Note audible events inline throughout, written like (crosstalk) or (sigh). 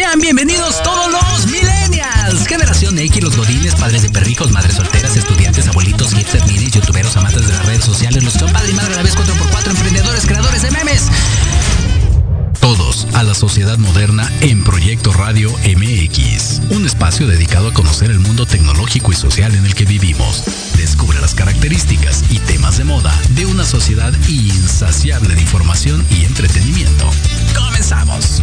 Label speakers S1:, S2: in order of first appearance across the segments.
S1: Sean bienvenidos todos los millennials, generación X, los godines, padres de perrijos, madres solteras, estudiantes, abuelitos, hipsters, minis, youtuberos, amantes de las redes sociales, los que son padre y madre a la vez 4x4, emprendedores, creadores de memes.
S2: Todos a la sociedad moderna en Proyecto Radio MX, un espacio dedicado a conocer el mundo tecnológico y social en el que vivimos. Descubre las características y temas de moda de una sociedad insaciable de información y entretenimiento. Comenzamos.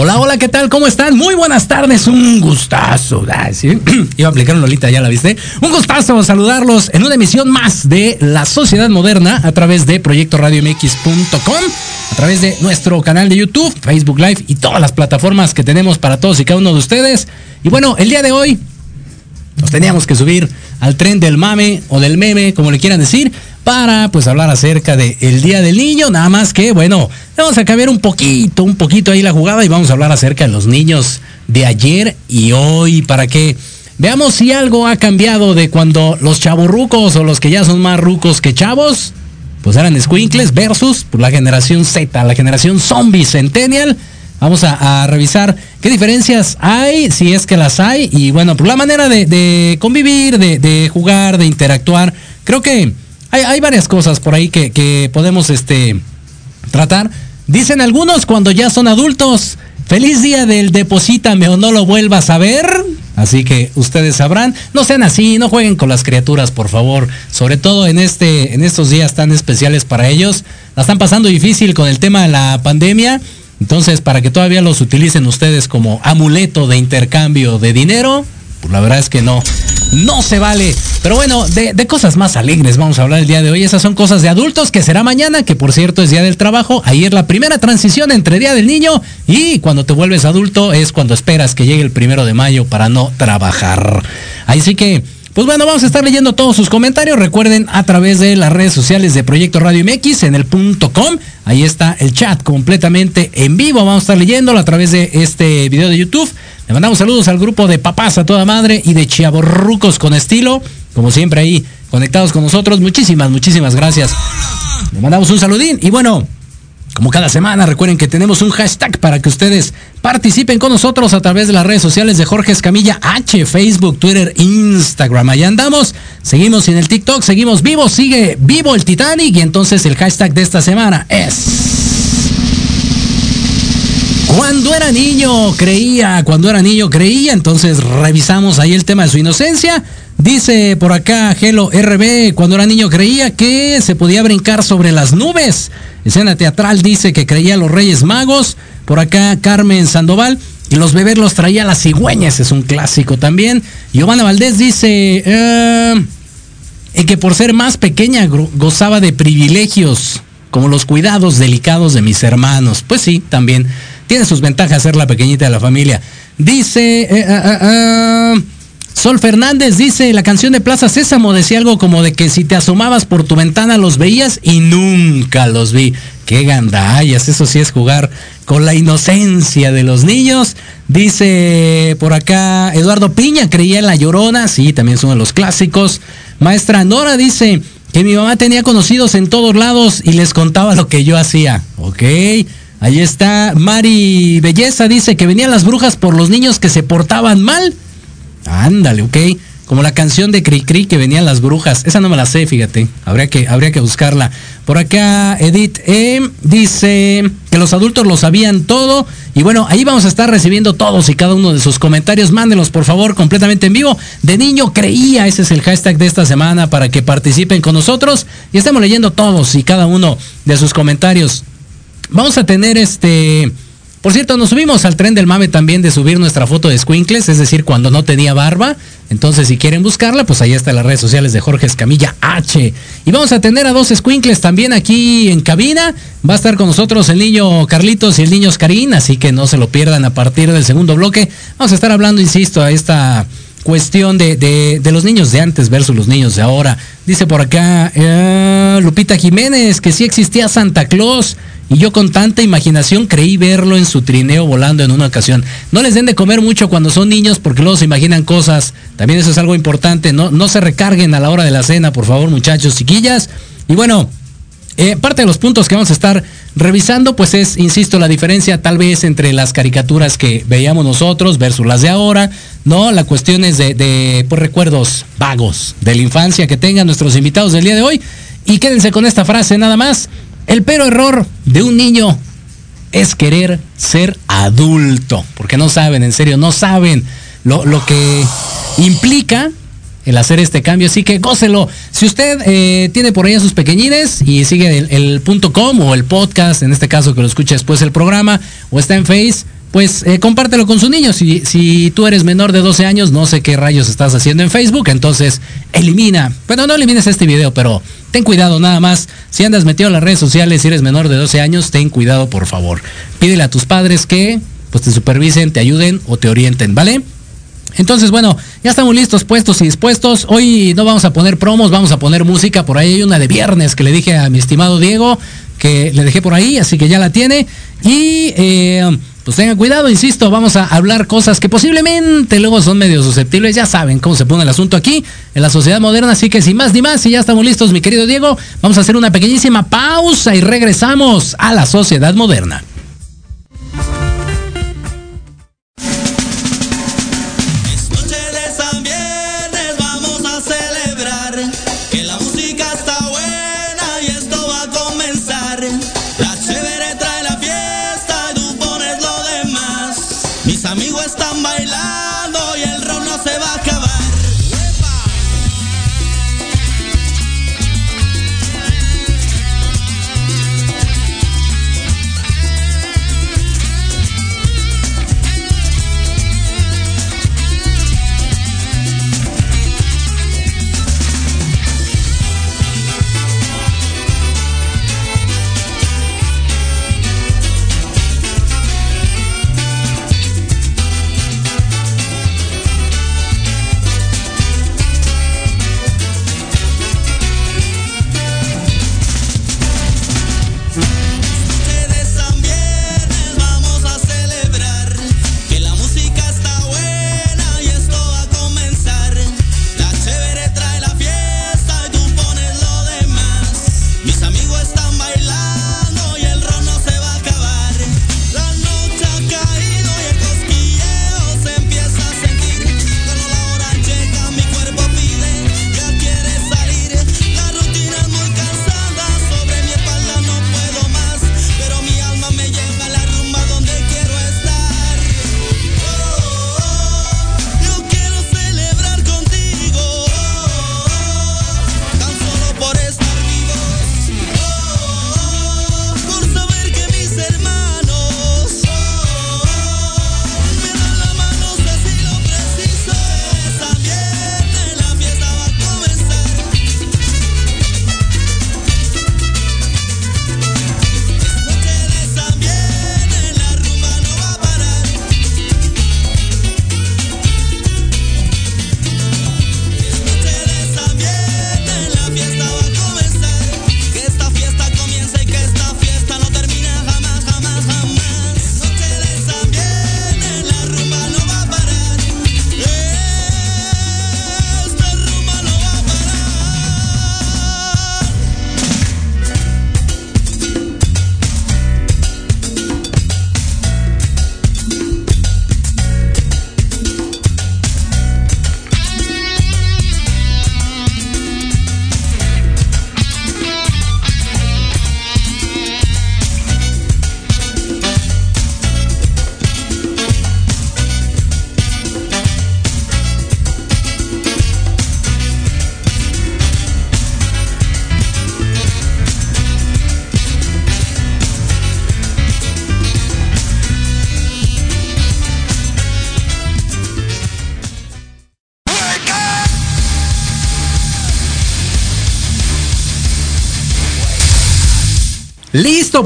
S1: Hola, hola, ¿qué tal? ¿Cómo están? Muy buenas tardes, un gustazo. (clears throat) Iba a aplicar un Lolita, ya la viste. Un gustazo saludarlos en una emisión más de La Sociedad Moderna a través de proyectoradiomx.com, a través de nuestro canal de YouTube, Facebook Live y todas las plataformas que tenemos para todos y cada uno de ustedes. Y bueno, el día de hoy nos teníamos que subir al tren del mame o del meme, como le quieran decir, para pues hablar acerca del Día del Niño, nada más que bueno, vamos a cambiar un poquito, un poquito ahí la jugada y vamos a hablar acerca de los niños de ayer y hoy para que veamos si algo ha cambiado de cuando los chavorrucos o los que ya son más rucos que chavos, pues eran squinkles versus pues, la generación Z, la generación zombie centennial. Vamos a, revisar qué diferencias hay, si es que las hay, y bueno, por la manera de, convivir, de, jugar, de interactuar. Creo que hay, varias cosas por ahí que, podemos este, tratar. Dicen algunos cuando ya son adultos, feliz día del deposítame o no lo vuelvas a ver. Así que ustedes sabrán, no sean así, no jueguen con las criaturas, por favor. Sobre todo en este, en estos días tan especiales para ellos. La están pasando difícil con el tema de la pandemia. Entonces, para que todavía los utilicen ustedes como amuleto de intercambio de dinero, pues la verdad es que no, no se vale. Pero bueno, de, cosas más alegres vamos a hablar el día de hoy. Esas son cosas de adultos que será mañana, que por cierto es Día del Trabajo. Es la primera transición entre Día del Niño y cuando te vuelves adulto es cuando esperas que llegue el primero de mayo para no trabajar. Ahí sí que... Pues bueno, vamos a estar leyendo todos sus comentarios. Recuerden a través de las redes sociales de Proyecto Radio MX en el punto com. Ahí está el chat completamente en vivo. Vamos a estar leyéndolo a través de este video de YouTube. Le mandamos saludos al grupo de papás a toda madre y de chiaborrucos con estilo. Como siempre ahí conectados con nosotros. Muchísimas, muchísimas gracias. Le mandamos un saludín y bueno, como cada semana, recuerden que tenemos un hashtag para que ustedes participen con nosotros a través de las redes sociales de Jorge Escamilla H, Facebook, Twitter, Instagram. Allá andamos. Seguimos en el TikTok, seguimos vivos, sigue vivo el Titanic y entonces el hashtag de esta semana es... Cuando era niño creía, cuando era niño creía, entonces revisamos ahí el tema de su inocencia. Dice por acá Gelo RB, cuando era niño creía que se podía brincar sobre las nubes. Escena teatral dice que creía a los Reyes Magos. Por acá Carmen Sandoval. Y los bebés los traía las cigüeñas, es un clásico también. Giovanna Valdés dice eh, que por ser más pequeña gozaba de privilegios, como los cuidados delicados de mis hermanos. Pues sí, también tiene sus ventajas ser la pequeñita de la familia. Dice... Eh, eh, eh, Sol Fernández dice, la canción de Plaza Sésamo decía algo como de que si te asomabas por tu ventana los veías y nunca los vi. Qué gandallas, eso sí es jugar con la inocencia de los niños. Dice por acá Eduardo Piña, creía en la llorona, sí, también es uno de los clásicos. Maestra Nora dice que mi mamá tenía conocidos en todos lados y les contaba lo que yo hacía. Ok. Ahí está. Mari Belleza dice que venían las brujas por los niños que se portaban mal. Ándale, ok. Como la canción de Cri Cri que venían las brujas. Esa no me la sé, fíjate. Habría que, habría que buscarla. Por acá, Edith E. dice que los adultos lo sabían todo. Y bueno, ahí vamos a estar recibiendo todos y cada uno de sus comentarios. Mándenlos, por favor, completamente en vivo. De niño creía, ese es el hashtag de esta semana para que participen con nosotros. Y estamos leyendo todos y cada uno de sus comentarios. Vamos a tener este. Por cierto, nos subimos al tren del mame también de subir nuestra foto de Squinkles, es decir, cuando no tenía barba. Entonces, si quieren buscarla, pues ahí está en las redes sociales de Jorge Escamilla H. Y vamos a tener a dos squinkles también aquí en cabina. Va a estar con nosotros el niño Carlitos y el niño Oscarín, así que no se lo pierdan a partir del segundo bloque. Vamos a estar hablando, insisto, a esta cuestión de, los niños de antes versus los niños de ahora. Dice por acá eh, Lupita Jiménez que sí existía Santa Claus y yo con tanta imaginación creí verlo en su trineo volando en una ocasión. No les den de comer mucho cuando son niños porque luego se imaginan cosas. También eso es algo importante. No, no se recarguen a la hora de la cena, por favor, muchachos, chiquillas. Y bueno, eh, parte de los puntos que vamos a estar revisando, pues es, insisto, la diferencia tal vez entre las caricaturas que veíamos nosotros versus las de ahora, ¿no? La cuestión es de, de pues, recuerdos vagos de la infancia que tengan nuestros invitados del día de hoy. Y quédense con esta frase nada más. El pero error de un niño es querer ser adulto, porque no saben, en serio, no saben lo, que implica el hacer este cambio. Así que gócelo. Si usted eh, tiene por ahí a sus pequeñines y sigue el, punto com o el podcast, en este caso que lo escuche después del programa, o está en Face, pues eh, compártelo con su niño. Si, si tú eres menor de 12 años, no sé qué rayos estás haciendo en Facebook, entonces elimina. Bueno, no elimines este video, pero ten cuidado nada más. Si andas metido en las redes sociales y eres menor de 12 años, ten cuidado por favor. Pídele a tus padres que pues te supervisen, te ayuden o te orienten, ¿vale? Entonces, bueno, ya estamos listos, puestos y dispuestos. Hoy no vamos a poner promos, vamos a poner música. Por ahí hay una de viernes que le dije a mi estimado Diego, que le dejé por ahí, así que ya la tiene. Y eh, pues tengan cuidado, insisto, vamos a hablar cosas que posiblemente luego son medio susceptibles. Ya saben cómo se pone el asunto aquí en la sociedad moderna. Así que sin más ni más, si ya estamos listos, mi querido Diego, vamos a hacer una pequeñísima pausa y regresamos a la sociedad moderna.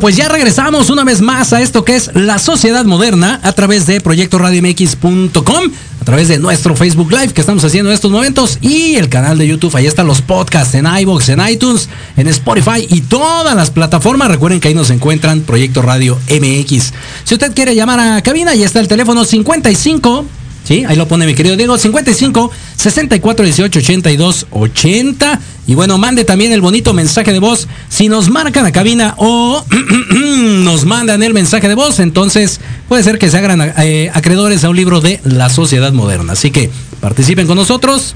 S1: Pues ya regresamos una vez más a esto que es la sociedad moderna a través de proyectoradiomx.com, a través de nuestro Facebook Live que estamos haciendo en estos momentos y el canal de YouTube. Ahí están los podcasts en iBox, en iTunes, en Spotify y todas las plataformas. Recuerden que ahí nos encuentran Proyecto Radio MX. Si usted quiere llamar a cabina, ya está el teléfono 55 Sí, ahí lo pone mi querido Diego, 55 64 18 82 80. Y bueno, mande también el bonito mensaje de voz. Si nos marcan a cabina o (clears throat) nos mandan el mensaje de voz, entonces puede ser que se hagan eh, acreedores a un libro de la sociedad moderna. Así que participen con nosotros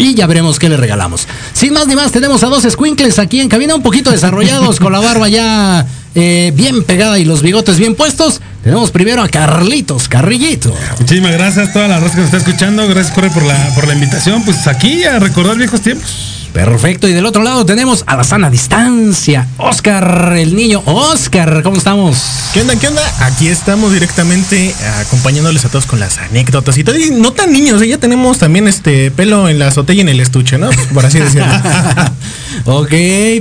S1: y ya veremos qué le regalamos. Sin más ni más, tenemos a dos squinkles aquí en cabina, un poquito desarrollados, (laughs) con la barba ya eh, bien pegada y los bigotes bien puestos. Tenemos primero a Carlitos, Carrillito.
S3: Muchísimas gracias a toda la raza que nos está escuchando. Gracias, Corre, por la, por la invitación. Pues aquí a recordar viejos tiempos.
S1: Perfecto, y del otro lado tenemos a la sana distancia, Oscar, el niño. Oscar, ¿cómo estamos?
S4: ¿Qué onda, qué onda? Aquí estamos directamente acompañándoles a todos con las anécdotas y todo. Y no tan niños, ¿eh? ya tenemos también este pelo en la azotea y en el estuche, ¿no? (laughs) Por así decirlo. (laughs)
S1: ok,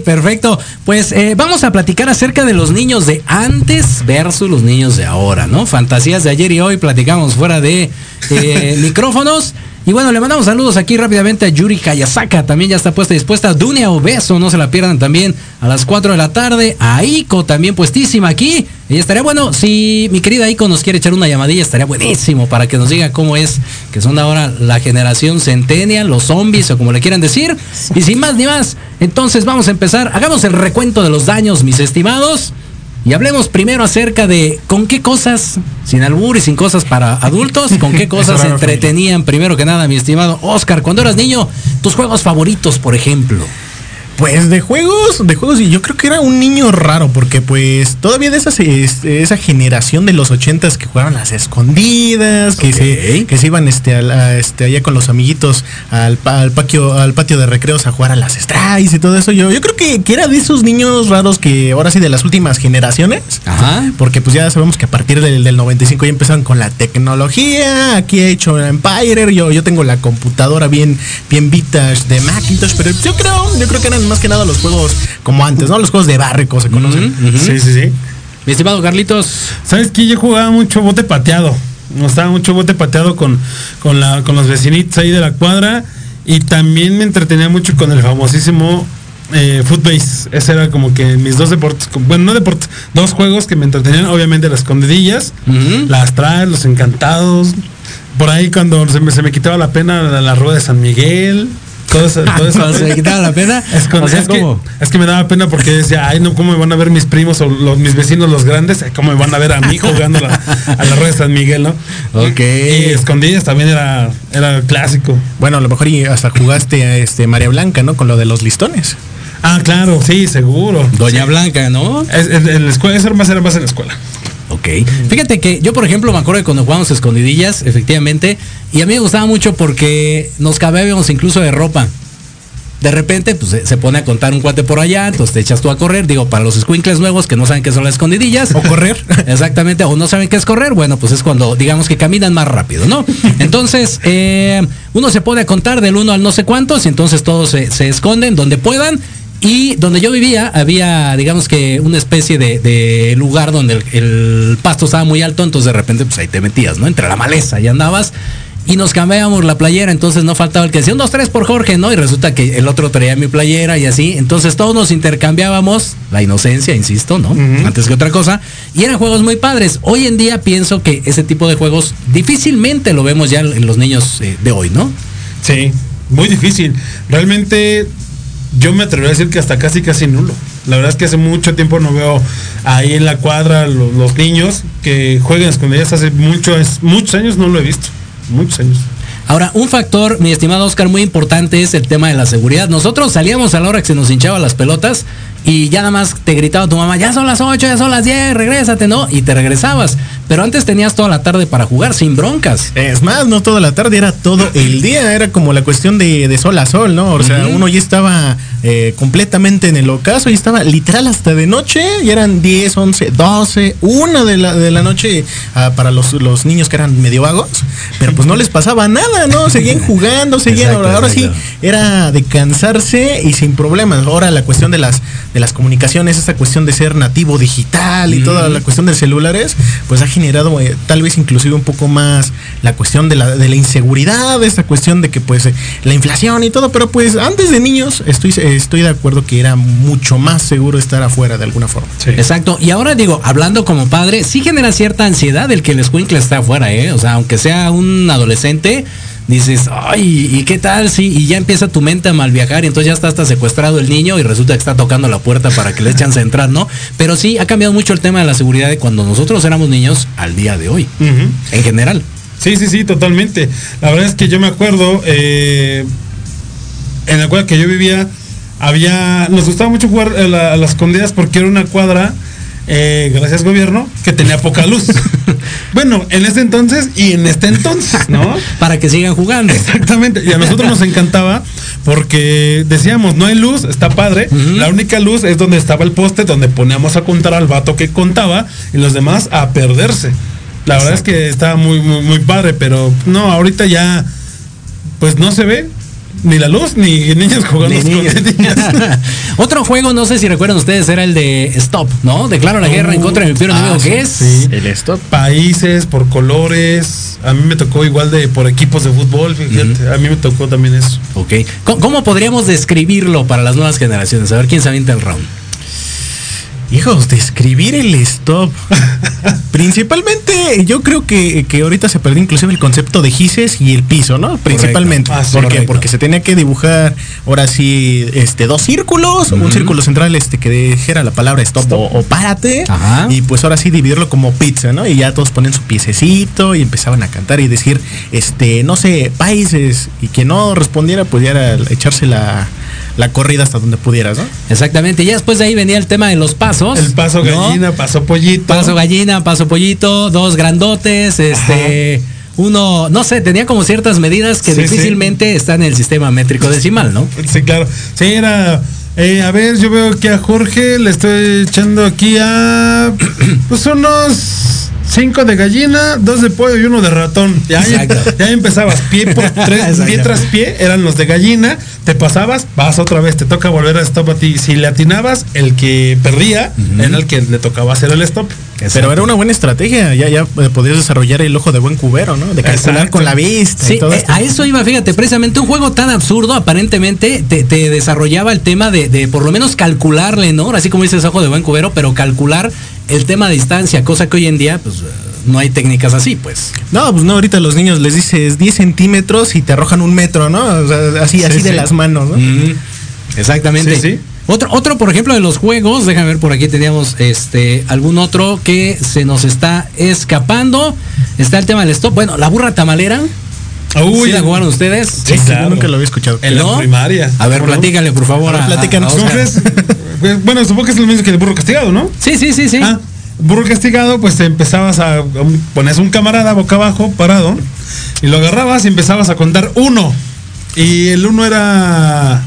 S1: perfecto. Pues eh, vamos a platicar acerca de los niños de antes versus los niños de ahora, ¿no? Fantasías de ayer y hoy platicamos fuera de eh, (laughs) micrófonos. Y bueno, le mandamos saludos aquí rápidamente a Yuri Hayasaka, también ya está puesta y dispuesta. Dunia Obeso, no se la pierdan también a las 4 de la tarde. A Ico también puestísima aquí. Y estaría bueno, si mi querida Ico nos quiere echar una llamadilla, estaría buenísimo para que nos diga cómo es que son ahora la generación centennial, los zombies o como le quieran decir. Y sin más ni más, entonces vamos a empezar. Hagamos el recuento de los daños, mis estimados. Y hablemos primero acerca de con qué cosas, sin albur y sin cosas para adultos, con qué (laughs) cosas se entretenían primero que nada, mi estimado Oscar, cuando eras niño, tus juegos favoritos, por ejemplo.
S4: Pues de juegos, de juegos, y yo creo que era un niño raro, porque pues todavía de esas, esa generación de los ochentas que jugaban las escondidas, que, se, que se iban este, este, allá con los amiguitos al, al, patio, al patio de recreos a jugar a las strikes y todo eso. Yo, yo creo que, que, era de esos niños raros que ahora sí de las últimas generaciones.
S1: Ajá.
S4: Porque pues ya sabemos que a partir del, del 95 ya empezaron con la tecnología. Aquí he hecho Empire, yo, yo tengo la computadora bien, bien vintage de Macintosh, pero yo creo, yo creo que eran más que nada los juegos como antes, ¿no? Los juegos de barrico se conocen.
S3: Sí, sí, sí.
S1: Mi estimado Carlitos.
S3: ¿Sabes que Yo jugaba mucho bote pateado. Me gustaba mucho bote pateado con, con, la, con los vecinitos ahí de la cuadra. Y también me entretenía mucho con el famosísimo eh, Footbase. Ese era como que mis dos deportes, bueno, no deportes, dos juegos que me entretenían. Obviamente las escondidillas, las traes, los encantados. Por ahí cuando se me, se me quitaba la pena la, la rueda de San Miguel todo eso, todo eso. (laughs)
S1: ¿Se quitaba la pena?
S3: Es, o sea, es, que, es, que, me daba pena porque decía, ay, no, ¿cómo me van a ver mis primos o los, mis vecinos los grandes? ¿Cómo me van a ver a mí jugando la, a la rueda de San Miguel, no?
S1: Ok.
S3: Y escondidas también era, era clásico.
S4: Bueno, a lo mejor y hasta jugaste a este María Blanca, ¿no? Con lo de los listones.
S3: Ah, claro, sí, seguro.
S1: Doña Blanca, ¿no?
S3: Es, en la escuela, eso más era más en la escuela.
S1: Ok. Fíjate que yo, por ejemplo, me acuerdo de cuando jugábamos escondidillas, efectivamente, y a mí me gustaba mucho porque nos cabíamos incluso de ropa de repente pues se pone a contar un cuate por allá, entonces te echas tú a correr, digo, para los squinkles nuevos que no saben qué son las escondidillas.
S4: O correr. (laughs)
S1: Exactamente, o no saben qué es correr, bueno, pues es cuando digamos que caminan más rápido, ¿no? Entonces, eh, uno se pone a contar del uno al no sé cuántos y entonces todos se, esconden donde puedan. Y donde yo vivía había, digamos que, una especie de, lugar donde el, el, pasto estaba muy alto, entonces de repente pues ahí te metías, ¿no? Entre la maleza y andabas y nos cambiábamos la playera, entonces no faltaba el que decía un, dos, tres por Jorge, ¿no? Y resulta que el otro traía mi playera y así, entonces todos nos intercambiábamos, la inocencia, insisto, ¿no? Antes que otra cosa, y eran juegos muy padres. Hoy en día pienso que ese tipo de juegos difícilmente lo vemos ya en los niños eh, de hoy, ¿no?
S3: Sí, muy difícil. Realmente yo me atrevería a decir que hasta casi casi nulo. La verdad es que hace mucho tiempo no veo ahí en la cuadra los, niños que jueguen escondidas hace muchos muchos años no lo he visto muchos años.
S1: Ahora, un factor, mi estimado Oscar, muy importante es el tema de la seguridad. Nosotros salíamos a la hora que se nos hinchaban las pelotas y ya nada más te gritaba tu mamá, ya son las 8, ya son las 10, regrésate, ¿no? Y te regresabas. Pero antes tenías toda la tarde para jugar sin broncas.
S4: Es más, no toda la tarde, era todo el día, era como la cuestión de, sol a sol, ¿no? O sea, uno ya estaba eh, completamente en el ocaso y estaba literal hasta de noche y eran 10, 11, 12, 1 de la, de la noche ah, para los, los niños que eran medio vagos, pero pues no les pasaba nada, ¿no? Seguían jugando, seguían,
S1: Exacto,
S4: ahora sí era de cansarse y sin problemas. Ahora la cuestión de las de las comunicaciones, esa cuestión de ser nativo digital y toda la cuestión de celulares, pues ha generado eh, tal vez inclusive un poco más la cuestión de la, de la inseguridad, esa cuestión de que pues eh, la inflación y todo, pero pues antes de niños estoy, estoy de acuerdo que era mucho más seguro estar afuera de alguna forma.
S3: Sí.
S1: Exacto. Y ahora digo, hablando como padre, sí genera cierta ansiedad el que el escuincle está afuera, ¿eh? O sea, aunque sea un adolescente, dices, ay, ¿y qué tal? Sí, y ya empieza tu mente a mal viajar y entonces ya está hasta secuestrado el niño y resulta que está tocando la puerta para que le echen a entrar, ¿no? Pero sí, ha cambiado mucho el tema de la seguridad de cuando nosotros éramos niños al día de hoy, en general.
S3: Sí, sí, sí, totalmente. La verdad es que yo me acuerdo, eh, en la cuadra que yo vivía, había, nos gustaba mucho jugar a, la- a las escondidas porque era una cuadra, eh, gracias gobierno, que tenía poca luz. (laughs) bueno, en ese entonces y en este entonces, ¿no? (laughs)
S1: Para que sigan jugando.
S3: Exactamente, y a nosotros nos encantaba porque decíamos, no hay luz, está padre, la única luz es donde estaba el poste, donde poníamos a contar al vato que contaba y los demás a perderse. La verdad es que estaba muy, muy, muy padre, pero no, ahorita ya, pues no se ve ni la luz ni niños jugando
S1: Ni niños.
S3: escondidillas. (laughs)
S1: Otro juego, no sé si recuerdan ustedes, era el de Stop, ¿no? Declaro la guerra en contra de mi peor
S3: Ah,
S1: enemigo,
S3: sí,
S1: que es
S3: sí.
S4: El stop.
S3: Países, por colores, a mí me tocó igual de por equipos de fútbol, fíjate, a mí me tocó también eso.
S1: Ok. ¿Cómo, cómo podríamos describirlo para las nuevas generaciones? A ver quién se avienta el round.
S4: Hijos, describir el stop. Principalmente, yo creo que, que ahorita se perdió inclusive el concepto de gises y el piso, ¿no? Principalmente.
S3: Ah, sí,
S4: ¿Por qué? Porque se tenía que dibujar ahora sí este, dos círculos, un círculo central este que dijera la palabra stop, O, o párate.
S1: Ajá.
S4: Y pues ahora sí dividirlo como pizza, ¿no? Y ya todos ponen su piececito y empezaban a cantar y decir, este, no sé, países. Y que no respondiera, pues ya era echarse la, la corrida hasta donde pudieras, ¿no?
S1: Exactamente. Ya después de ahí venía el tema de los pasos.
S3: El paso
S1: ¿no?
S3: gallina, paso pollito.
S1: Paso gallina, paso pollito, dos grandotes, este. Uno, no sé, tenía como ciertas medidas que
S3: Sí, sí.
S1: difícilmente están en el sistema métrico decimal, ¿no?
S3: Sí, claro. Sí, era. eh, a ver, yo veo que a Jorge le estoy echando aquí a. Pues unos cinco de gallina, dos de pollo y uno de ratón. Ya, ya, empezabas pie por (laughs) tres, pie tras pie, eran los de gallina. Te pasabas, vas otra vez, te toca volver a stop a ti. Si le atinabas, el que perdía era el que le tocaba hacer el stop.
S4: Pero era una buena estrategia, ya, ya eh, podías desarrollar el ojo de buen cubero, ¿no? De calcular
S3: Exacto.
S4: con la vista. y
S1: Sí,
S4: todo
S1: eh,
S4: esto.
S1: a eso iba, fíjate, precisamente un juego tan absurdo, aparentemente, te, te desarrollaba el tema de, de por lo menos calcularle, ¿no? Así como dices ojo de buen cubero, pero calcular el tema de distancia, cosa que hoy en día, pues, no hay técnicas así, pues.
S4: No, pues no, ahorita los niños les dices 10 centímetros y te arrojan un metro, ¿no? O sea, así,
S3: Sí,
S4: así de las manos, ¿no?
S1: Mm, exactamente.
S3: Sí, sí.
S1: Otro, otro, por ejemplo, de los juegos, déjame ver por aquí teníamos este algún otro que se nos está escapando. Está el tema del stop. Bueno, la burra tamalera.
S3: Uy,
S1: ¿Sí la jugaron ustedes?
S3: Sí,
S4: Sí,
S3: claro.
S4: nunca lo había escuchado.
S3: En la
S1: ¿No?
S3: primaria.
S1: A ver, platícale, por favor.
S4: A platícanos.
S3: Entonces, pues, bueno, supongo que es lo mismo que el burro castigado, ¿no?
S1: Sí, sí, sí, sí.
S3: Ah, burro castigado, pues te empezabas a, a un- pones un camarada boca abajo, parado, y lo agarrabas y empezabas a contar uno. Y el uno era.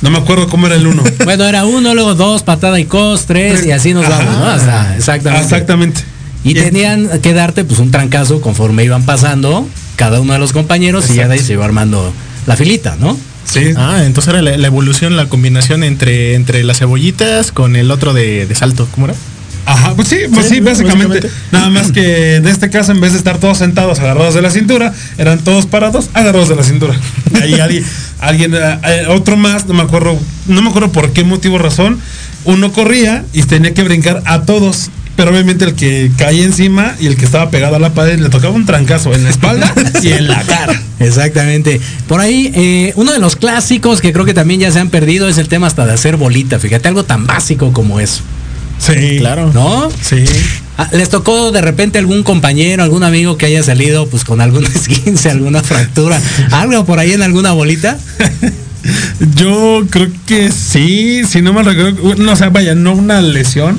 S3: No me acuerdo cómo era el uno. (laughs)
S1: Bueno, era uno, luego dos, patada y cos, tres, y así nos
S3: Ajá.
S1: vamos, ¿no? Hasta- exactamente.
S3: Exactamente.
S1: Y tenían que darte pues un trancazo conforme iban pasando cada uno de los compañeros y ya de ahí se iba armando la filita, ¿no?
S3: Sí.
S4: Ah, entonces era la, la evolución, la combinación entre, entre las cebollitas con el otro de, de salto. ¿Cómo era?
S3: Ajá, pues sí, pues sí,
S4: Sí,
S3: básicamente.
S4: básicamente.
S3: Nada más que en este caso, en vez de estar todos sentados agarrados de la cintura, eran todos parados agarrados de la cintura. Y (laughs) ahí alguien, eh, eh, otro más, no me acuerdo, no me acuerdo por qué motivo o razón, uno corría y tenía que brincar a todos. Pero obviamente el que caía encima y el que estaba pegado a la pared le tocaba un trancazo en la espalda (laughs) y en la cara.
S1: Exactamente. Por ahí, eh, uno de los clásicos que creo que también ya se han perdido es el tema hasta de hacer bolita. Fíjate, algo tan básico como eso.
S3: Sí,
S4: Claro.
S1: ¿No?
S3: Sí.
S1: Ah, ¿Les tocó de repente algún compañero, algún amigo que haya salido pues con algún (laughs) esguince, alguna fractura, algo por ahí en alguna bolita? (laughs)
S3: Yo creo que sí, si no me recuerdo, no, o sea, vaya, no una lesión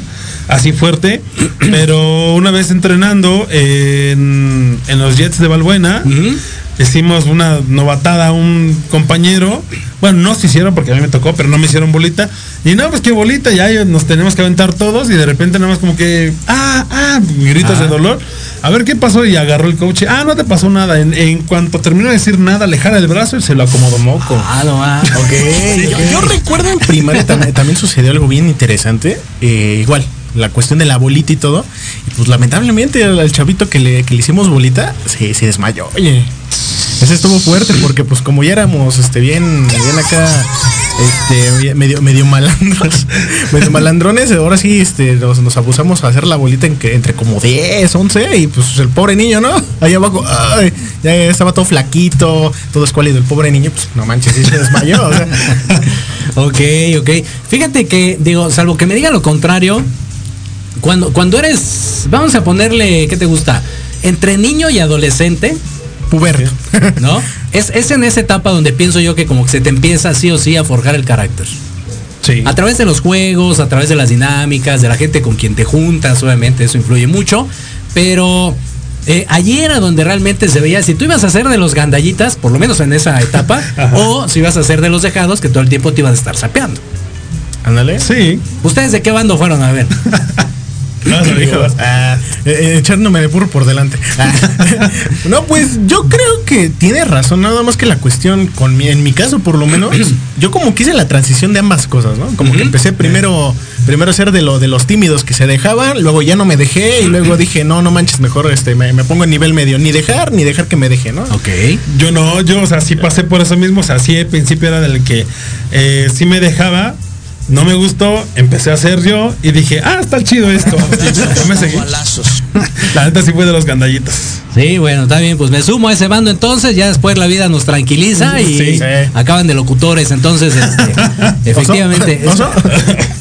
S3: así fuerte, (clears throat) pero una vez entrenando en, en los Jets de Balbuena,
S1: Ujú.
S3: Hicimos una novatada a un compañero. Bueno, no se hicieron porque a mí me tocó, pero no me hicieron bolita. Y no, pues qué bolita, ya nos tenemos que aventar todos y de repente nada más como que, ah, ah, gritos de dolor. A ver qué pasó y agarró el coche. Ah, no te pasó nada. En, cuanto terminó de decir nada, le jala el brazo y se lo acomodó moco.
S1: Ah, no, ah, (laughs)
S4: ok. Yo, recuerdo en primaria también, sucedió algo bien interesante. Eh, igual, la cuestión de la bolita y todo. Y pues lamentablemente al, chavito que le, que le hicimos bolita se, se desmayó. Oye, ese estuvo fuerte porque pues como ya éramos este bien, bien acá este, medio, medio malandros, (laughs) medio malandrones, ahora sí este, nos, abusamos a hacer la bolita entre como 10, 11 y pues el pobre niño, ¿no? Ahí abajo, ya estaba todo flaquito, todo escuálido, el pobre niño, pues no manches, sí se desmayó. o sea. (laughs)
S1: ok, ok. Fíjate que, digo, salvo que me diga lo contrario, cuando, cuando eres, vamos a ponerle, ¿qué te gusta? Entre niño y adolescente,
S4: puberto,
S1: ¿no? Es, es en esa etapa donde pienso yo que como que se te empieza sí o sí a forjar el carácter. Sí. A través de los juegos, a través de las dinámicas, de la gente con quien te juntas, obviamente eso influye mucho, pero eh, allí era donde realmente se veía si tú ibas a ser de los gandallitas, por lo menos en esa etapa, (laughs) o si ibas a ser de los dejados que todo el tiempo te iban a estar sapeando.
S3: Ándale. Sí.
S1: ¿Ustedes de qué bando fueron a ver? (laughs)
S4: No, ah, eh, eh, echándome de burro por delante. Ah. (laughs) no, pues yo creo que tiene razón, nada más que la cuestión, con mi, en mi caso por lo menos, (clears throat) yo como quise la transición de ambas cosas, ¿no? Como que empecé primero, primero a ser de, lo, de los tímidos que se dejaban, luego ya no me dejé y luego dije, no, no manches, mejor este, me, pongo en nivel medio, ni dejar, ni dejar que me deje, ¿no?
S1: Ok.
S3: Yo no, yo, o sea, sí pasé por eso mismo, o sea, sí al principio era del que eh, sí me dejaba, no me gustó, empecé a hacer yo y dije, ah, está chido esto. (laughs) me seguí. (laughs) La neta sí fue de los gandallitos.
S1: Sí, bueno, está bien, pues me sumo a ese bando entonces, ya después la vida nos tranquiliza y acaban de locutores, entonces este, (laughs) efectivamente.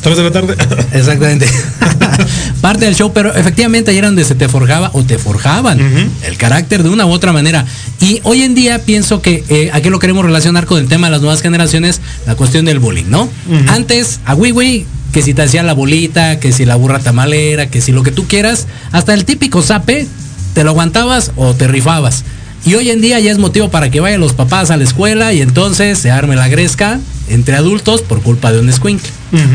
S3: Tres de la tarde.
S1: Exactamente. Parte del show, pero efectivamente ayer donde se te forjaba o te forjaban el carácter de una u otra manera. Y hoy en día pienso que eh, aquí lo queremos relacionar con el tema de las nuevas generaciones, la cuestión del bullying, ¿no? Antes, a Wii que si te hacía la bolita, que si la burra tamalera, que si lo que tú quieras, hasta el típico zape, te lo aguantabas o te rifabas. Y hoy en día ya es motivo para que vayan los papás a la escuela y entonces se arme la gresca entre adultos por culpa de un squinkle.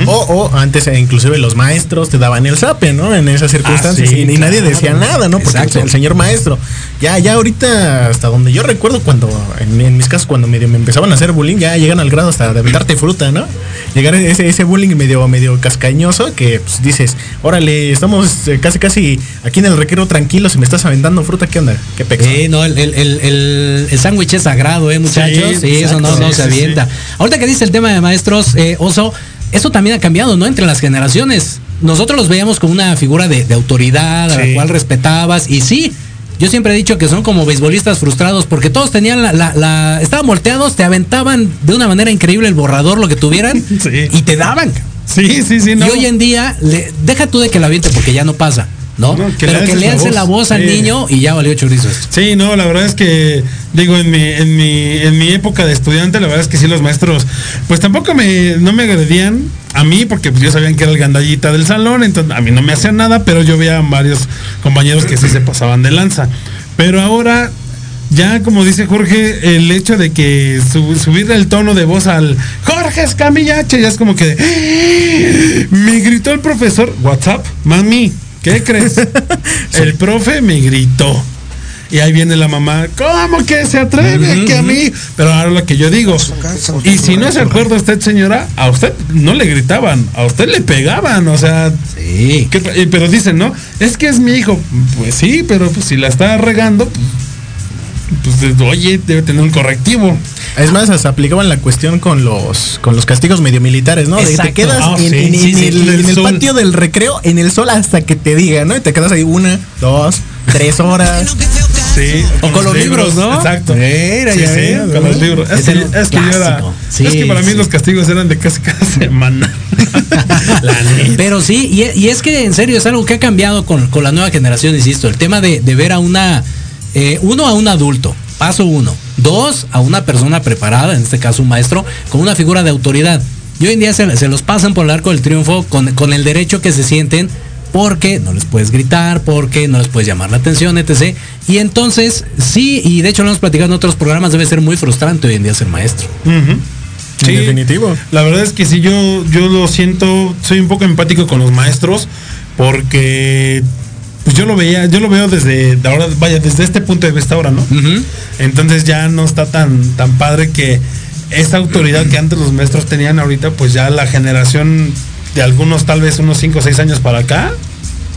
S4: O, antes eh, inclusive los maestros te daban el zape, ¿no? En esas circunstancias ah, y, nadie decía nada, ¿no? Porque el señor maestro, ya, ya ahorita hasta donde yo recuerdo cuando, en, mis casos, cuando medio me empezaban a hacer bullying, ya llegan al grado hasta de darte fruta, ¿no? Llegar ese, ese bullying medio, medio cascañoso que pues, dices, órale, estamos eh, casi casi aquí en el recreo tranquilos y me estás aventando fruta, ¿qué onda? ¿Qué pex?
S1: Sí, no, el, el, el, sándwich es sagrado, ¿eh, muchachos? Sí, eso no, no se avienta. Ahorita que dice el tema de maestros, eh, Oso, eso también ha cambiado, ¿no? Entre las generaciones. Nosotros los veíamos como una figura de, autoridad a la cual respetabas. Y sí, yo siempre he dicho que son como beisbolistas frustrados porque todos tenían la, la, estaban volteados, te aventaban de una manera increíble el borrador, lo que tuvieran, (laughs) y te daban.
S3: Sí, sí, sí.
S1: No. Y hoy en día, le, deja tú de que la aviente porque ya no pasa. ¿No? Pero que le hace la voz, al niño y ya valió chorizo
S3: Sí, no, la verdad es que, digo, en mi, en mi, en mi época de estudiante, la verdad es que sí, los maestros, pues tampoco me, no me agredían a mí, porque pues yo sabían que era el gandallita del salón, entonces a mí no me hacían nada, pero yo veía varios compañeros que sí se pasaban de lanza. Pero ahora ya como dice Jorge, el hecho de que subir el tono de voz al Jorge Escamillache, ya es como que (gasps) me gritó el profesor, WhatsApp, mami, ¿Qué crees? (laughs) El profe me gritó. Y ahí viene la mamá, ¿cómo que se atreve que a mí? Pero ahora lo que yo digo, y si no se acuerda usted, señora, a usted no le gritaban, a usted le pegaban, o sea,
S1: sí.
S3: pero dicen, ¿no? Es que es mi hijo. Pues sí, pero pues, si la está regando, pues, pues oye, debe tener un correctivo.
S4: Es más, se aplicaban la cuestión con los con los castigos medio militares, ¿no? te quedas en, el, patio del recreo, en el sol hasta que te diga, ¿no? Y te quedas ahí una, dos, tres horas.
S3: Sí,
S1: o con los libros, ¿no?
S3: Exacto. Ya con los libros. Es, que, es que, es que para mí los castigos eran de casi cada semana. (laughs)
S1: Pero sí, y, es que en serio es algo que ha cambiado con, la nueva generación, insisto, el tema de, ver a una, eh, uno a un adulto, paso uno Dos, a una persona preparada, en este caso un maestro, con una figura de autoridad. Y hoy en día se, los pasan por el arco del triunfo con, el derecho que se sienten porque no les puedes gritar, porque no les puedes llamar la atención, etc. Y entonces, sí, y de hecho lo hemos platicado en otros programas, debe ser muy frustrante hoy en día ser maestro.
S3: Sí,
S4: Definitivo.
S3: La verdad es que sí, yo, yo lo siento, soy un poco empático con los maestros, porque pues yo lo veía, yo lo veo desde ahora, vaya, desde este punto de vista ahora, ¿no? Entonces ya no está tan, tan padre que esa autoridad que antes los maestros tenían ahorita, pues ya la generación de algunos tal vez unos 5 o 6 años para acá,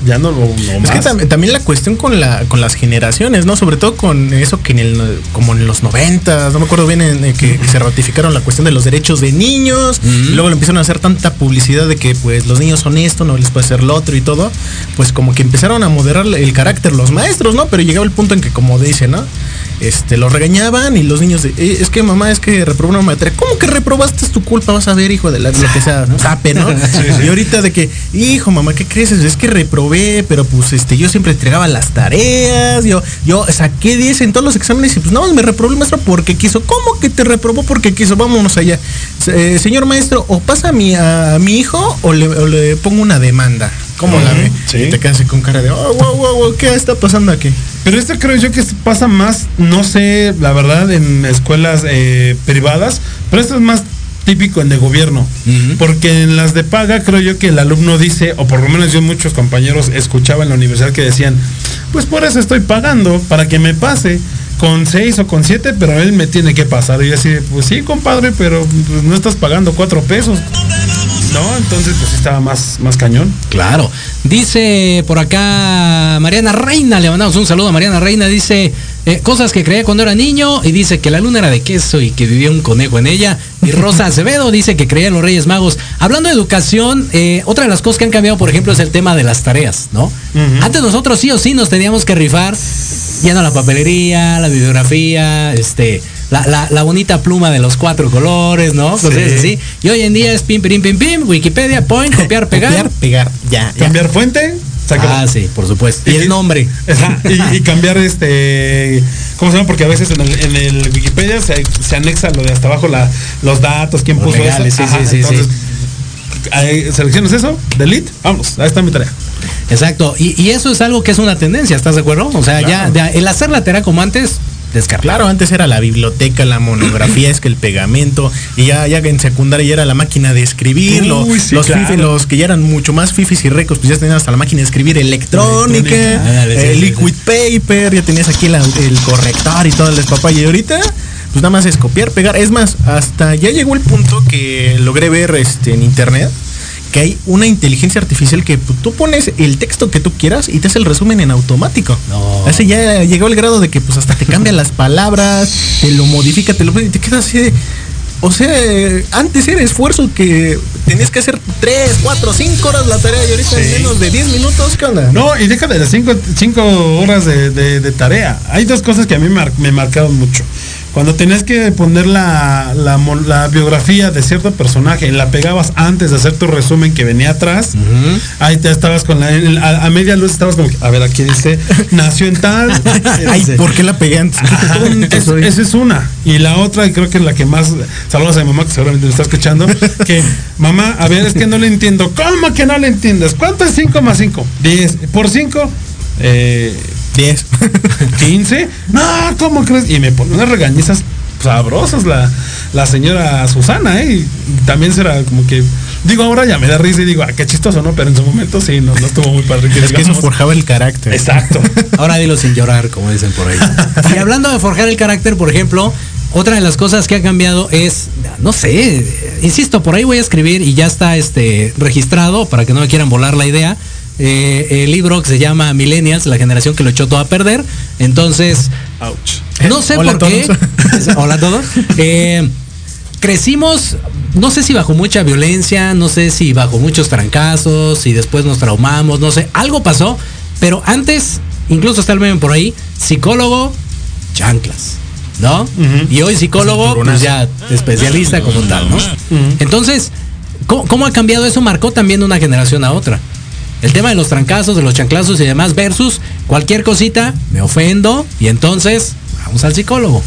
S3: ya no lo, lo
S4: Es que tam- también la cuestión con la con las generaciones, ¿no? Sobre todo con eso que en el como en los 90, no me acuerdo bien en, en que, se ratificaron la cuestión de los derechos de niños, y luego le empezaron a hacer tanta publicidad de que pues los niños son esto, no les puede hacer lo otro y todo, pues como que empezaron a moderar el carácter los maestros, ¿no? Pero llegaba el punto en que como dice, ¿no? Este, los regañaban y los niños de, "Eh, es que mamá, es que reprobó una materia. ¿Cómo que reprobaste? Es tu culpa, vas a ver, hijo de la, lo que sea, ¿no? Sape, ¿no? (laughs) Y ahorita de que, hijo, mamá, ¿qué crees? Es que reprobé, pero pues este, yo siempre entregaba las tareas, yo, yo saqué 10 en todos los exámenes y pues no, me reprobó el maestro porque quiso. ¿Cómo que te reprobó porque quiso? Vámonos allá. Eh, señor maestro, o pasa a mi, a, mi hijo o le, o le pongo una demanda. ¿Cómo la ve?
S3: sí.
S4: Y te quedas con cara de, oh, wow, wow, wow, ¿qué está pasando aquí?
S3: Pero esto creo yo que pasa más, no sé, la verdad, en escuelas eh, privadas, pero esto es más típico en de gobierno. Porque en las de paga creo yo que el alumno dice, o por lo menos yo muchos compañeros escuchaba en la universidad que decían, pues por eso estoy pagando, para que me pase con seis o con siete, pero él me tiene que pasar. Y yo así, pues sí, compadre, pero pues, no estás pagando cuatro pesos. No, entonces pues estaba más, más cañón.
S1: Claro. Dice por acá Mariana Reina, le mandamos un saludo a Mariana Reina, dice eh, cosas que creía cuando era niño y dice que la luna era de queso y que vivía un conejo en ella. Y Rosa (laughs) Acevedo dice que creía en los Reyes Magos. Hablando de educación, eh, otra de las cosas que han cambiado, por ejemplo, es el tema de las tareas, ¿no? Antes nosotros sí o sí nos teníamos que rifar yendo a la papelería, la bibliografía, este... La, la- la bonita pluma de los cuatro colores, ¿no? Cosas así. Y hoy en día es pim, pim, pim, pim, Wikipedia, point, (laughs) copiar, pegar.
S4: Copiar, pegar, ya, ya.
S3: Cambiar fuente, saca-
S1: Ah, sí, por supuesto. Y
S3: Y-
S1: el nombre.
S3: Ajá, y, y cambiar este. ¿Cómo se llama? Porque a veces en el, en el Wikipedia se, se anexa lo de hasta abajo la, los datos, quién
S1: Los
S3: puso
S1: legales,
S3: eso.
S1: sí, sí, sí,
S3: entonces, ahí seleccionas eso, delete, vamos, ahí está mi tarea.
S1: Exacto. Y, y eso es algo que es una tendencia, ¿estás de acuerdo? O sea,
S3: Claro.
S1: ya, ya el hacer la tarea como antes,
S4: Claro, antes era la biblioteca, la monografía, es que el pegamento, y ya, ya en secundaria ya era la máquina de escribir,
S3: sí,
S4: los,
S3: claro.
S4: los que ya eran mucho más fifis y recos, pues ya tenían hasta la máquina de escribir electrónica,
S1: sí,
S4: eh,
S1: sí,
S4: liquid paper, ya tenías aquí la- el corrector y todo el despapalle. Y ahorita, pues nada más es copiar, pegar. Es más, hasta ya llegó el punto que logré ver este, en internet que hay una inteligencia artificial que pues, tú pones el texto que tú quieras y te hace el resumen en automático.
S1: No.
S4: Ese ya llegó el grado de que pues hasta te cambia (laughs) las palabras, te lo modifica, te lo y te quedas así de. O sea, antes era esfuerzo que tenías que hacer 3, 4, 5 horas la tarea y ahorita en menos de 10 minutos, ¿qué onda?
S3: No, y deja de las 5 cinco horas de, de- de tarea. Hay dos cosas que a mí mar- me marcaron mucho. Cuando tenías que poner la, la, biografía de cierto personaje, la pegabas antes de hacer tu resumen que venía atrás, ahí te estabas con la, a, a media luz estabas como, que, a ver, aquí dice, nació en tal. (laughs)
S4: Ay, ¿por qué la pegué antes?
S3: Es- esa es una. Y la otra, y creo que es la que más. Saludos a mi mamá, que seguramente me está escuchando. Que, mamá, a ver, es que no le entiendo. ¿Cómo que no le entiendes? ¿Cuánto es 5 más 5? 10. ¿Por 5? Eh,
S4: 10.
S3: 15. (laughs) No, ¿cómo crees? Y me pone unas regañizas sabrosas la, la señora Susana, ¿eh? Y también será como que. Digo, ahora ya me da risa y digo, ah, qué chistoso, ¿no? Pero en su momento sí, no, no estuvo muy padre.
S4: es que eso forjaba el carácter.
S3: Exacto. (laughs)
S1: Ahora dilo sin llorar, como dicen por ahí. Y hablando de forjar el carácter, por ejemplo, otra de las cosas que ha cambiado es, no sé, insisto, por ahí voy a escribir y ya está este registrado para que no me quieran volar la idea. Eh, el libro que se llama Millennials, la generación que lo echó todo a perder. Entonces,
S3: Ouch.
S1: no sé
S4: Hola
S1: por qué. (laughs) Hola a todos. Eh, crecimos, no sé si bajo mucha violencia, no sé si bajo muchos trancazos, y después nos traumamos, no sé, algo pasó, pero antes, incluso está el meme por ahí, psicólogo, chanclas, ¿no? Y hoy psicólogo, pues ya especialista como tal, ¿no? Entonces, ¿cómo, cómo ha cambiado eso? Marcó también de una generación a otra. El tema de los trancazos, de los chanclazos y demás, versus cualquier cosita, me ofendo y entonces vamos al psicólogo.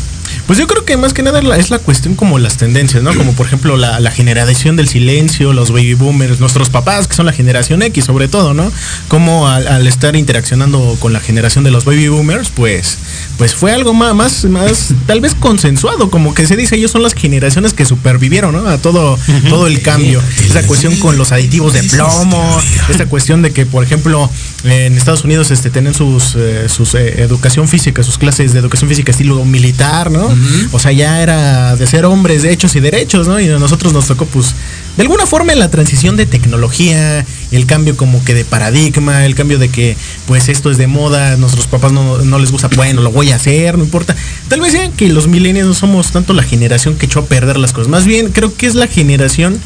S4: Pues yo creo que más que nada es la cuestión como las tendencias, ¿no? Como por ejemplo la, generación del silencio, los baby boomers, nuestros papás, que son la generación X sobre todo, ¿no? Como al, estar interaccionando con la generación de los baby boomers, pues, pues fue algo más, más, más tal vez consensuado, como que se dice, ellos son las generaciones que supervivieron, ¿no? A todo, todo el cambio. (laughs) Esa cuestión con los aditivos de plomo, esa cuestión de que, por ejemplo, en Estados Unidos este, tienen sus, eh, sus eh, educación física, sus clases de educación física estilo militar, ¿no? O sea, ya era de ser hombres de hechos y derechos, ¿no? Y a nosotros nos tocó, pues, de alguna forma la transición de tecnología, el cambio como que de paradigma, el cambio de que, pues, esto es de moda, nuestros papás no, les gusta, bueno, lo voy a hacer, no importa. Tal vez sea que los millennials no somos tanto la generación que echó a perder las cosas, más bien creo que es la generación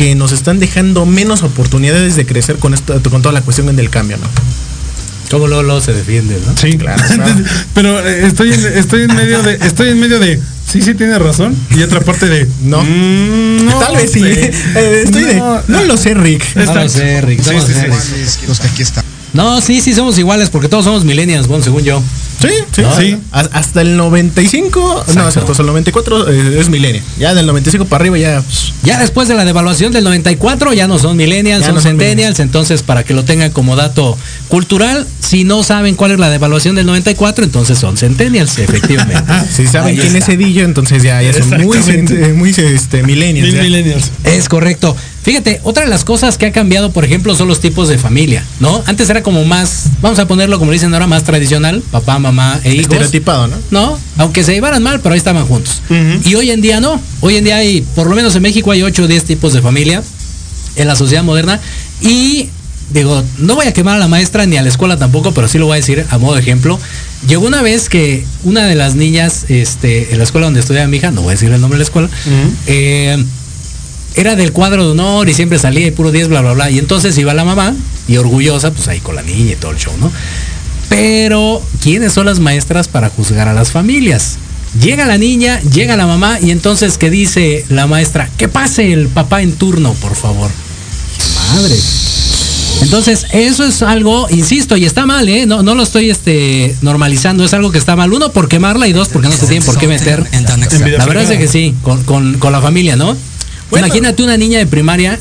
S4: que nos están dejando menos oportunidades de crecer con esto, con toda la cuestión del cambio, ¿no?
S1: Como luego, se defiende, ¿no?
S3: Sí, claro. (laughs) Pero eh, estoy en, estoy en medio de, estoy en medio de, sí, sí tiene razón. Y otra parte de,
S4: no. Mm, Tal vez sí. Eh, estoy de, no lo sé, Rick.
S1: No lo sé, Rick. Sí, sí, sí. Los que aquí están. No, sí, sí somos iguales porque todos somos millennials, bueno, según yo.
S4: Sí, sí, sí. Hasta el 95, no, hasta el 94 eh, es millennial. Ya del 95 para arriba ya. Pues,
S1: ya después de la devaluación del 94 ya no son millennials, son centennials. Entonces, para que lo tengan como dato cultural, si no saben cuál es la devaluación del 94, entonces son centennials, efectivamente. (laughs)
S4: si saben quién es Edillo, entonces ya, ya son muy, muy este, millennials.
S1: Es correcto. Fíjate, otra de las cosas que ha cambiado, por ejemplo, son los tipos de familia, ¿no? Antes era como más, vamos a ponerlo como dicen ahora, más tradicional, papá, mamá e hijos.
S4: Estereotipado, ¿no?
S1: No, aunque se llevaran mal, pero ahí estaban juntos. Y hoy en día no. Hoy en día hay, por lo menos en México hay 8 o 10 tipos de familia en la sociedad moderna. Y digo, no voy a quemar a la maestra ni a la escuela tampoco, pero sí lo voy a decir a modo de ejemplo. Llegó una vez que una de las niñas, este, en la escuela donde estudiaba mi hija, no voy a decir el nombre de la escuela, eh, era del cuadro de honor y siempre salía y puro 10, bla, bla, bla. Y entonces iba la mamá y orgullosa, pues ahí con la niña y todo el show, ¿no? Pero, ¿quiénes son las maestras para juzgar a las familias? Llega la niña, llega la mamá y entonces ¿qué dice la maestra? Que pase el papá en turno, por favor. Madre. Entonces, eso es algo, insisto, y está mal, ¿eh? No, no lo estoy este, normalizando, es algo que está mal. Uno, por quemarla y dos, porque no se tiene por qué meter. La verdad es que sí, con, con la familia, ¿no? Imagínate una niña de primaria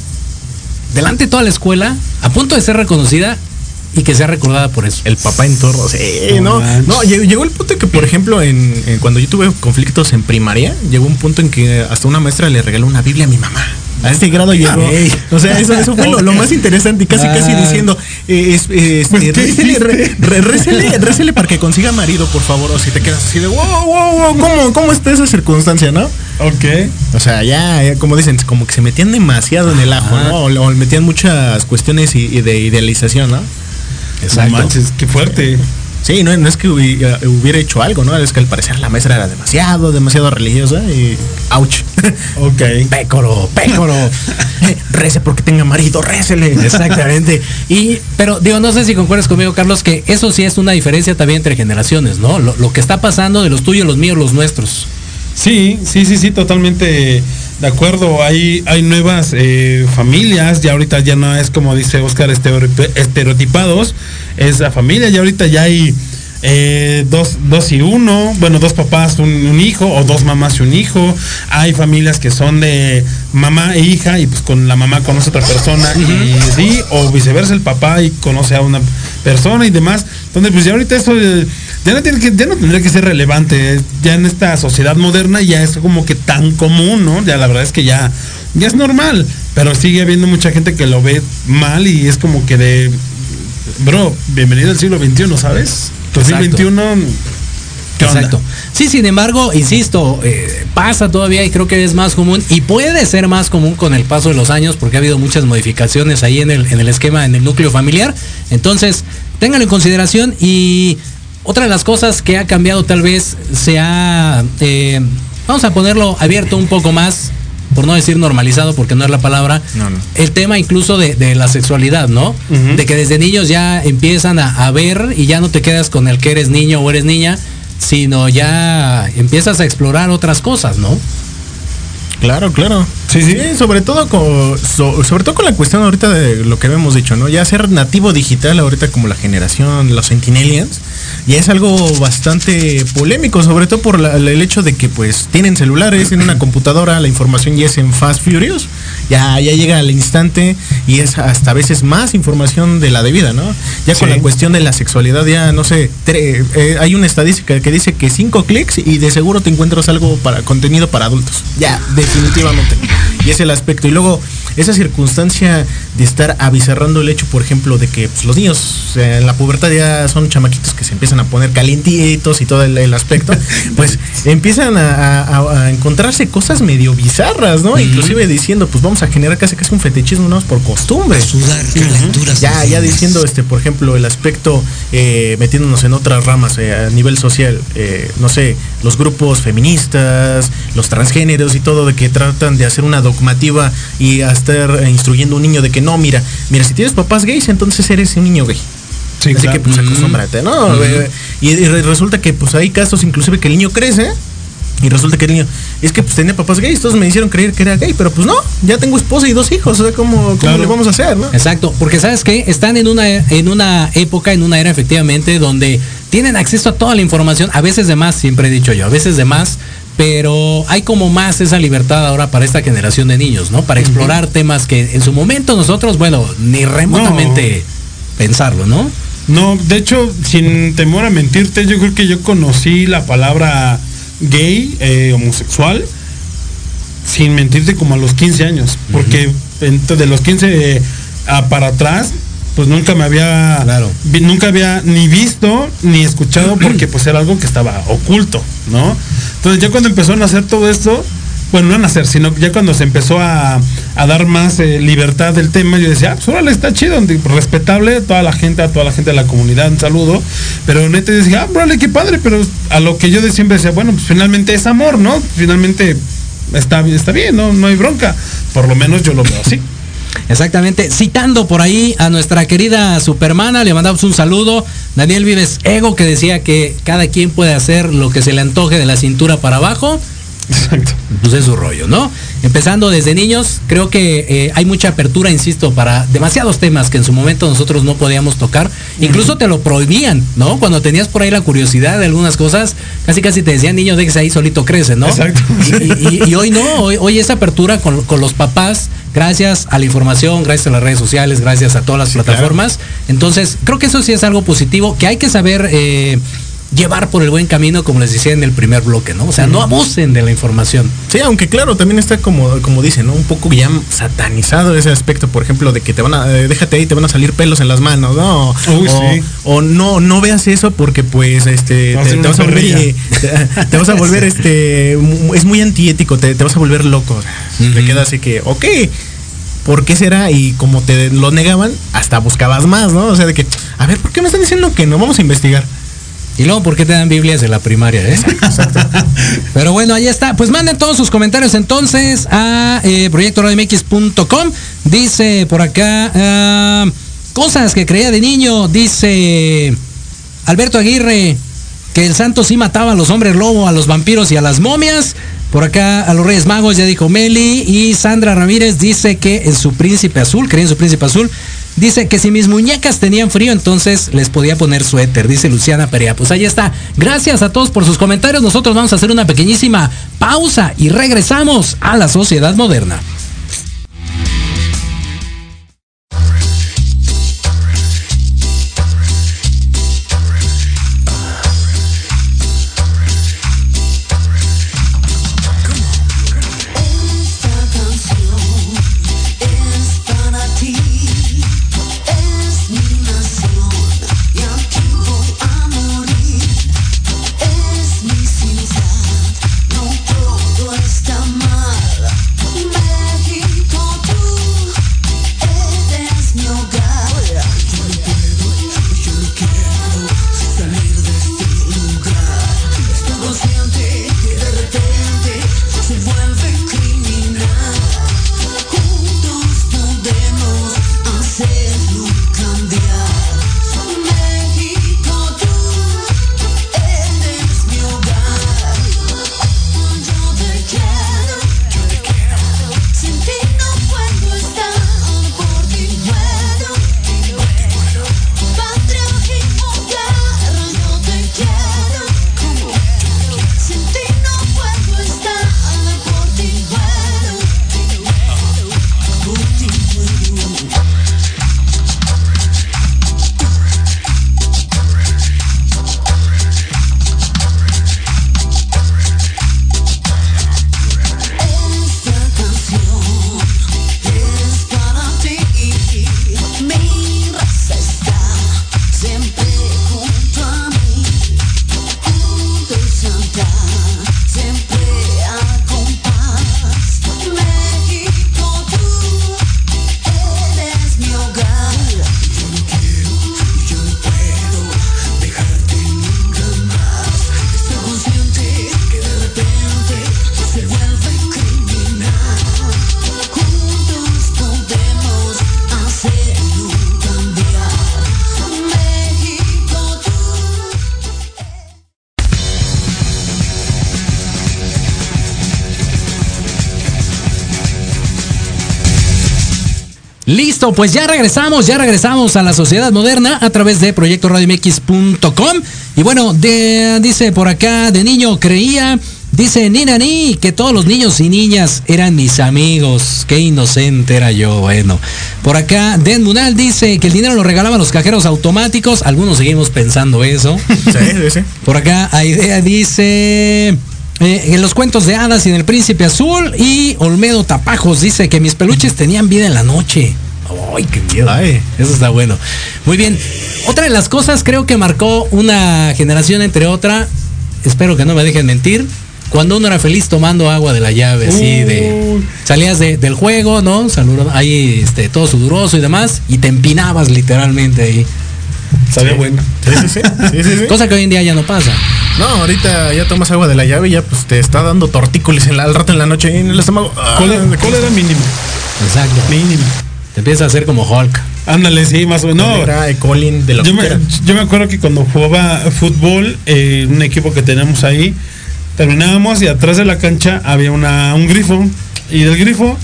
S1: delante de toda la escuela, a punto de ser reconocida y que sea recordada por eso.
S4: El papá en torno. Sí, no, no, llegó, el punto que, por ejemplo, en, cuando yo tuve conflictos en primaria, llegó un punto en que hasta una maestra le regaló una Biblia a mi mamá. A este grado llegó. O sea, eso, fue lo, más interesante, casi casi ah. diciendo, eh, es, pues, récele, para que consiga marido, por favor. O si te quedas así de, wow, wow, wow, ¿cómo, cómo está esa circunstancia, no?
S3: Ok.
S4: O sea, ya, como dicen, como que se metían demasiado en el ajo, ¿no? O, metían muchas cuestiones y, de idealización, ¿no?
S3: Exacto. manches, qué fuerte.
S4: Sí, no, es que eh, hubiera hecho algo, ¿no? Es que al parecer la maestra era demasiado, demasiado religiosa y. ¡Auch! (laughs)
S3: Ok.
S4: Pécoro, pécoro. (laughs) Rece porque tenga marido, récele.
S1: Exactamente. (laughs) Y, pero digo, no sé si concuerdas conmigo, Carlos, que eso sí es una diferencia también entre generaciones, ¿no? Lo, que está pasando de los tuyos, los míos, los nuestros.
S3: Sí, sí, sí, sí, totalmente de acuerdo. Hay, hay nuevas eh, familias, ya ahorita ya no es como dice Oscar, estereotipados, es la familia, ya ahorita ya hay eh, dos, dos y uno, bueno, dos papás, un, hijo, o dos mamás y un hijo. Hay familias que son de mamá e hija, y pues con la mamá conoce a otra persona, y sí, o viceversa, el papá y conoce a una persona y demás. Entonces, pues ya ahorita eso ya no, tiene que, ya no tendría que ser relevante. Ya en esta sociedad moderna ya es como que tan común, ¿no? Ya la verdad es que ya, ya es normal. Pero sigue habiendo mucha gente que lo ve mal y es como que de. Bro, bienvenido al siglo XXI, ¿sabes? 2021.
S1: Exacto. Sí, sin embargo, insisto, eh, pasa todavía y creo que es más común y puede ser más común con el paso de los años porque ha habido muchas modificaciones ahí en el, en el esquema, en el núcleo familiar. Entonces, ténganlo en consideración y otra de las cosas que ha cambiado tal vez se ha, eh, vamos a ponerlo abierto un poco más, por no decir normalizado, porque no es la palabra, el tema incluso de, la sexualidad, ¿no? De que desde niños ya empiezan a, ver y ya no te quedas con el que eres niño o eres niña, sino ya empiezas a explorar otras cosas, ¿no?
S4: Claro, claro. Sí, sí, sobre todo con sobre todo con la cuestión ahorita de lo que habíamos dicho, ¿no? Ya ser nativo digital ahorita como la generación, los Sentinelians, ya es algo bastante polémico, sobre todo por el hecho de que pues tienen celulares, en una computadora, la información ya es en Fast Furious, ya, ya llega al instante y es hasta a veces más información de la debida, ¿no? Ya con la cuestión de la sexualidad, ya no sé, eh, hay una estadística que dice que cinco clics y de seguro te encuentras algo para contenido para adultos. Ya, definitivamente. Y es el aspecto. Y luego, esa circunstancia de estar avisarrando el hecho, por ejemplo, de que pues, los niños en la pubertad ya son chamaquitos que se empiezan a poner calientitos y todo el, aspecto, (laughs) pues empiezan a, encontrarse cosas medio bizarras, ¿no? Inclusive diciendo, pues vamos a generar casi casi un fetichismo, ¿no? Por costumbre.
S1: Sudar,
S4: Ya, ya diciendo, este, por ejemplo, el aspecto, eh, metiéndonos en otras ramas eh, a nivel social, eh, no sé, los grupos feministas, los transgéneros y todo, de que tratan de hacer una dogmativa y a estar instruyendo a un niño de que no, mira, mira, si tienes papás gays, entonces eres un niño gay. Sí, Así que pues acostúmbrate, ¿no? y, resulta que pues hay casos inclusive que el niño crece y resulta que el niño, es que pues tenía papás gays, todos me hicieron creer que era gay, pero pues no, ya tengo esposa y dos hijos, o sea, ¿cómo, le vamos a hacer, no?
S1: Exacto, porque sabes que están en una, en una época, en una era efectivamente, donde tienen acceso a toda la información, a veces de más, siempre he dicho yo, a veces de más, pero hay como más esa libertad ahora para esta generación de niños, ¿no? Para explorar temas que en su momento nosotros, bueno, ni remotamente pensarlo, ¿no?
S3: No, de hecho, sin temor a mentirte, yo creo que yo conocí la palabra gay, eh, homosexual, sin mentirte como a los 15 años, porque de los 15 para atrás pues nunca me había nunca había ni visto ni escuchado (clears throat) porque pues era algo que estaba oculto, ¿no? Entonces ya cuando empezó a nacer todo esto, bueno, no a nacer, sino ya cuando se empezó a, dar más eh, libertad del tema, yo decía, ah, pues órale, está chido, respetable a toda la gente, a toda la gente de la comunidad, un saludo. Pero neta decía, ah, órale, qué padre, pero a lo que yo de siempre decía, bueno, pues finalmente es amor, ¿no? Finalmente está, está bien, ¿no? No hay bronca. Por lo menos yo lo veo así.
S1: Exactamente, citando por ahí a nuestra querida Supermana, le mandamos un saludo. Daniel Vives Ego que decía que cada quien puede hacer lo que se le antoje de la cintura para abajo. Exacto. Pues es su rollo, ¿no? Empezando desde niños, creo que eh, hay mucha apertura, insisto, para demasiados temas que en su momento nosotros no podíamos tocar. Incluso te lo prohibían, ¿no? Cuando tenías por ahí la curiosidad de algunas cosas, casi casi te decían, niño, déjese ahí solito crece, ¿no? Exacto. Y, hoy no, hoy, hoy esa apertura con, los papás, gracias a la información, gracias a las redes sociales, gracias a todas las plataformas. Entonces, creo que eso sí es algo positivo, que hay que saber... Eh, llevar por el buen camino, como les decía en el primer bloque, ¿no? O sea, no abusen de la información.
S4: Sí, aunque claro, también está como, como dicen, ¿no? Un poco ya satanizado ese aspecto, por ejemplo, de que te van a, eh, déjate ahí, te van a salir pelos en las manos, ¿no? Uy, o, sí. o, no, no veas eso porque pues este te, vas a volver te, vas a volver este es muy antiético, te, vas a volver loco. Te queda así que, ok. ¿Por qué será? Y como te lo negaban, hasta buscabas más, ¿no? O sea, de que, a ver, ¿por qué me están diciendo que no? Vamos a investigar.
S1: Y luego, ¿por qué te dan Biblias en la primaria? Eh? (laughs) Pero bueno, ahí está. Pues manden todos sus comentarios entonces a eh, proyectoradmx.com. Dice por acá, ah, cosas que creía de niño. Dice Alberto Aguirre, que el santo sí mataba a los hombres lobo, a los vampiros y a las momias. Por acá a los Reyes Magos ya dijo Meli. Y Sandra Ramírez dice que en su príncipe azul, creía en su príncipe azul, Dice que si mis muñecas tenían frío, entonces les podía poner suéter, dice Luciana Perea. Pues ahí está. Gracias a todos por sus comentarios. Nosotros vamos a hacer una pequeñísima pausa y regresamos a la sociedad moderna. Listo, pues ya regresamos, ya regresamos a la sociedad moderna a través de proyectoradiomx.com. Y bueno, de- dice por acá, de niño creía, dice Nina Ni, que todos los niños y niñas eran mis amigos. Qué inocente era yo, bueno. Por acá, Den Munal dice que el dinero lo regalaban los cajeros automáticos. Algunos seguimos pensando eso.
S4: Sí, sí, sí.
S1: Por acá, Aidea dice. Eh, en los cuentos de hadas y en el príncipe azul y Olmedo Tapajos dice que mis peluches tenían vida en la noche. Ay, qué miedo.
S4: Ay.
S1: Eso está bueno. Muy bien. Otra de las cosas creo que marcó una generación entre otra, espero que no me dejen mentir, cuando uno era feliz tomando agua de la llave, así de... Salías de- del juego, ¿no? Saludo, ahí este, todo sudoroso y demás, y te empinabas literalmente ahí.
S3: Sabía bueno.
S4: Sí, sí, sí. (laughs) Sí, sí, sí.
S1: Cosa que hoy en día ya no pasa.
S4: No, ahorita ya tomas agua de la llave y ya pues te está dando tortícolis en la- al rato en la noche en el estómago. Ah,
S3: ¿Cuál era, cuál era mínimo?
S1: Exacto.
S3: Mínimo.
S1: Te empieza a hacer como Hulk.
S3: Ándale, sí, más o menos. No,
S4: Era E. coli de lo
S3: yo
S4: que
S3: me,
S4: era.
S3: yo me acuerdo que cuando jugaba fútbol, eh, un equipo que teníamos ahí, terminábamos y atrás de la cancha había una, un grifo. Y del grifo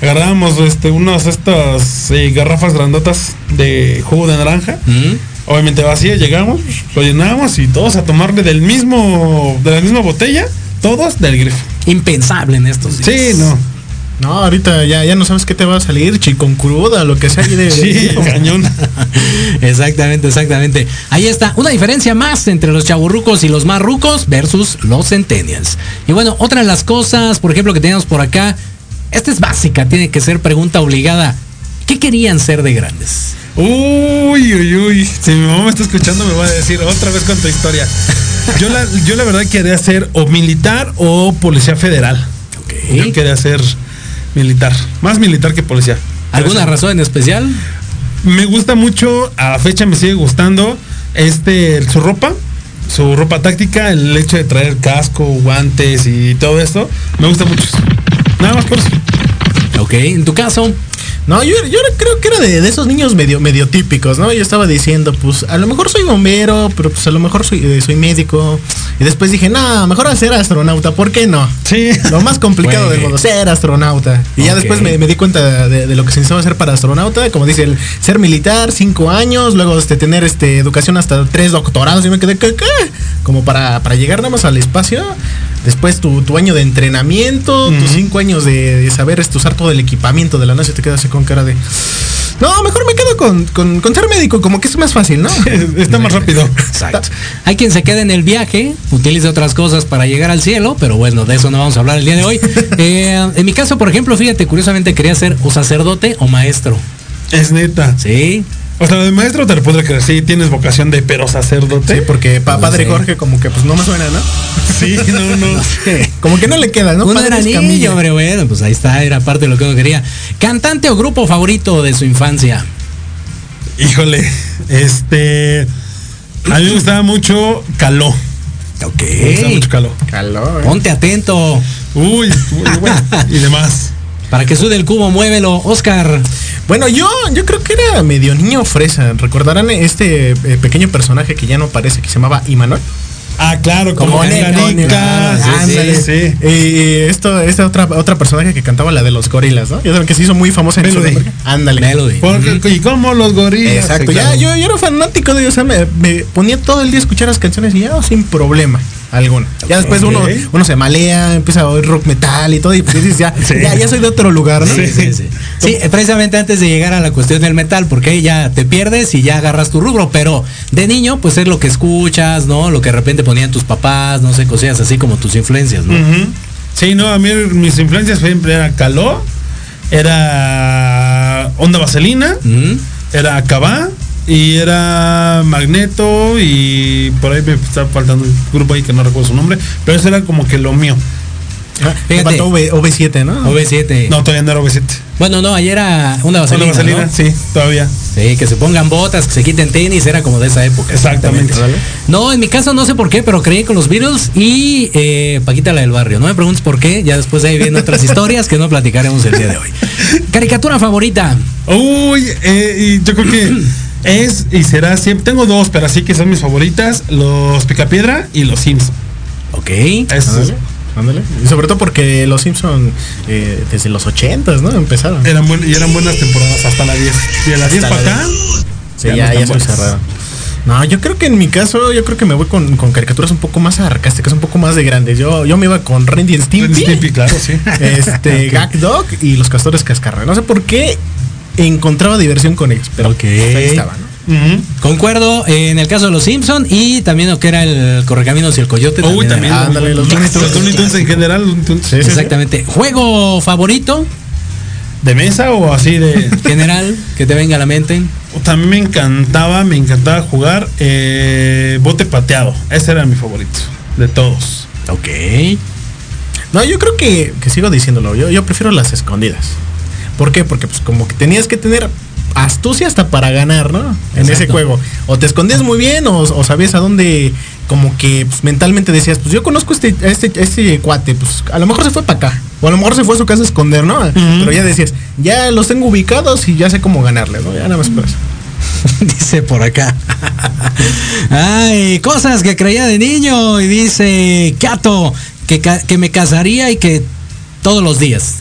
S3: agarrábamos este, unas estas eh, garrafas grandotas de jugo de naranja.
S1: ¿Mm?
S3: Obviamente vacía, llegamos, lo llenábamos y todos a tomarle del mismo, de la misma botella, todos del grifo.
S1: Impensable en estos días.
S3: Sí, no.
S4: No, ahorita ya, ya no sabes qué te va a salir, chicon cruda, lo que sea. ahí de- (laughs)
S3: Sí, cañón. (laughs)
S1: exactamente, exactamente. Ahí está, una diferencia más entre los chaburrucos y los marrucos versus los centennials. Y bueno, otra de las cosas, por ejemplo, que tenemos por acá, esta es básica, tiene que ser pregunta obligada. ¿Qué querían ser de grandes?
S3: Uy, uy, uy. Si mi mamá me está escuchando, me va a decir otra vez con tu historia. Yo la, yo la verdad quería ser o militar o policía federal. Yo
S1: Ok.
S3: quería ser militar. Más militar que policía.
S1: ¿Alguna
S3: Pero
S1: razón en especial?
S3: Me gusta mucho, a la fecha me sigue gustando, este, su ropa. Su ropa táctica, el hecho de traer casco, guantes y todo esto, me gusta mucho. Nada más por eso.
S1: Ok, en tu caso,
S4: No, yo, yo creo que era de, de esos niños medio, medio típicos, ¿no? Yo estaba diciendo, pues a lo mejor soy bombero, pero pues a lo mejor soy, eh, soy médico. Y después dije, no, mejor ser astronauta, ¿por qué no?
S3: Sí.
S4: Lo más complicado del mundo, ser astronauta. Y ya después me, me di cuenta de, de lo que se necesitaba hacer para astronauta, como dice, el ser militar, cinco años, luego este, tener este, educación hasta tres doctorados. Y me quedé, ¿qué? qué? Como para, para llegar nada más al espacio. Después tu, tu año de entrenamiento, tus cinco años de, de saber este, usar todo el equipamiento de la NASA, te quedas así con cara de... No, mejor me quedo con, con, con ser médico, como que es más fácil, ¿no? (laughs) (laughs)
S3: Está más rápido.
S1: Exacto. (laughs) Hay quien se queda en el viaje, utiliza otras cosas para llegar al cielo, pero bueno, de eso no vamos a hablar el día de hoy. Eh, en mi caso, por ejemplo, fíjate, curiosamente quería ser o sacerdote o maestro.
S3: Es neta.
S1: Sí.
S3: O sea, de maestro te lo podré creer. Sí, tienes vocación de pero sacerdote.
S4: Sí, porque pa- padre
S1: sé.
S4: Jorge como que pues no me suena, ¿no?
S3: Sí, no, no. (laughs)
S4: Como que no le queda, ¿no?
S1: Uno
S4: Padre
S1: era niño,
S4: Escamilla.
S1: hombre, bueno, pues ahí está, era parte de lo que uno quería. Cantante o grupo favorito de su infancia.
S3: Híjole, este. A mí me gustaba mucho Caló.
S1: Ok.
S3: Me gustaba mucho Caló.
S4: Calor.
S1: Ponte atento.
S3: Uy, uy, bueno, y demás.
S1: Para que sude el cubo, muévelo. Oscar.
S4: Bueno, yo, yo creo que era medio niño fresa. ¿Recordarán este eh, pequeño personaje que ya no parece que se llamaba Imanol?
S3: Ah, claro, como. Canica,
S1: sí, sí.
S3: sí.
S4: Y esto, esta otra, otra personaje que cantaba la de los gorilas, ¿no? Ya saben que se hizo muy famosa en
S3: Melody.
S4: Sudamérica. Ándale.
S1: Melody.
S3: Porque- y como los gorilas.
S4: Exacto,
S3: Sí,
S4: ya, yo, yo era fanático de ellos, o sea, me, me ponía todo el día a escuchar las canciones y ya sin problema alguno. Ya después uno, uno se malea, empieza a oír rock metal y todo, y pues dices, ya,
S3: Sí.
S4: ya, ya soy de otro lugar, ¿no?
S1: Sí, sí, sí. Sí, precisamente antes de llegar a la cuestión del metal, porque ahí ya te pierdes y ya agarras tu rubro, pero de niño, pues es lo que escuchas, ¿no? Lo que de repente ponían tus papás, no sé, cosillas así como tus influencias, ¿no?
S3: Sí, no, a mí mis influencias siempre eran Caló, era Onda Vaselina, era Cabá y era Magneto y por ahí me está faltando un grupo ahí que no recuerdo su nombre, pero eso era como que lo mío.
S4: Ah, me
S1: Fíjate.
S4: faltó V- OV7, ¿no?
S1: OV7.
S3: No, todavía no era OV7.
S1: Bueno, no, ayer era una vaselina,
S3: Onda Vaselina,
S1: ¿no?
S3: sí, todavía.
S1: Sí, que se pongan botas, que se quiten tenis, era como de esa época.
S3: Exactamente.
S1: No, en mi caso no sé por qué, pero creí con los Beatles y eh, Paquita la del barrio. No me preguntes por qué, ya después de ahí vienen otras (laughs) historias que no platicaremos el día de hoy. Caricatura favorita.
S3: Uy, eh, yo creo que (clears throat) es y será siempre. Tengo dos, pero así que son mis favoritas: los Picapiedra y los Sims.
S1: Ok.
S3: Esos.
S4: Ándale. Y sobre todo porque los Simpson eh, desde los 80 ¿no? Empezaron.
S3: Eran buen- y eran buenas temporadas hasta la 10. Y de la 10
S4: Hasta
S3: para acá.
S4: Sí,
S3: ya
S4: ya,
S3: no
S4: ya se cerraron. No, yo creo que en mi caso, yo creo que me voy con, con caricaturas un poco más sarcásticas, un poco más de grandes. Yo, yo me iba con Randy and Stimpy,
S3: Stimpy, claro, sí. (laughs)
S4: este, (laughs) Gag Dog y los castores cascarra. No sé por qué encontraba diversión con ellos, pero
S1: Ok.
S4: ahí estaba, ¿no?
S1: Concuerdo eh, en el caso de los Simpson y también lo que era el Correcaminos y el Coyote.
S3: Uy, también.
S1: era-
S4: ándale, los Looney Tunes.
S3: Los Looney Tunes en general.
S4: Sí.
S1: Exactamente. ¿Juego favorito?
S3: ¿De mesa o así de.? (laughs)
S1: General, que te venga a la mente.
S3: También me encantaba, me encantaba jugar eh, bote pateado. Ese era mi favorito. De todos.
S1: Ok.
S4: No, yo creo que, que sigo diciéndolo. Yo, yo prefiero las escondidas. ¿Por qué? Porque pues como que tenías que tener astucia hasta para ganar, ¿no? En ese juego. O te escondías muy bien o, o sabías a dónde como que pues, mentalmente decías, pues yo conozco este, este, este cuate, pues a lo mejor se fue para acá. O a lo mejor se fue a su casa a esconder, ¿no? Pero ya decías, ya los tengo ubicados y ya sé cómo ganarle, ¿no? Ya nada más por eso. (laughs)
S1: dice por acá. Ay, cosas que creía de niño. Y dice Cato que, que me casaría y que todos los días.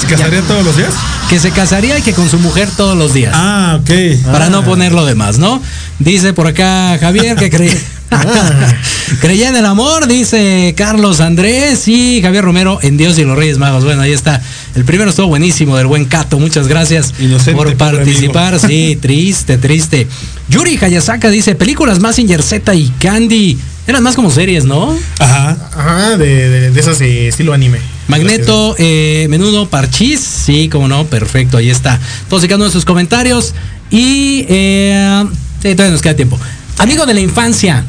S3: ¿Se casaría todos los días?
S1: Que se casaría y que con su mujer todos los días.
S3: Ah, ok.
S1: Para
S4: Ah.
S1: no poner lo demás, ¿no? Dice por acá Javier que creía. (laughs) Creía en el amor, dice Carlos Andrés y Javier Romero en Dios y los Reyes Magos. Bueno, ahí está. El primero estuvo buenísimo del buen Cato. Muchas gracias
S3: Inocente,
S1: por participar. Sí, triste, triste. Yuri Hayasaka dice películas Massinger Z y Candy. Eran más como series, ¿no?
S3: Ajá.
S4: Ajá, de, de, de esas de estilo anime.
S1: Magneto, eh, menudo, parchís, sí, como no, perfecto, ahí está. Todos y cada uno de sus comentarios. Y eh, sí, todavía nos queda tiempo. Amigo de la infancia.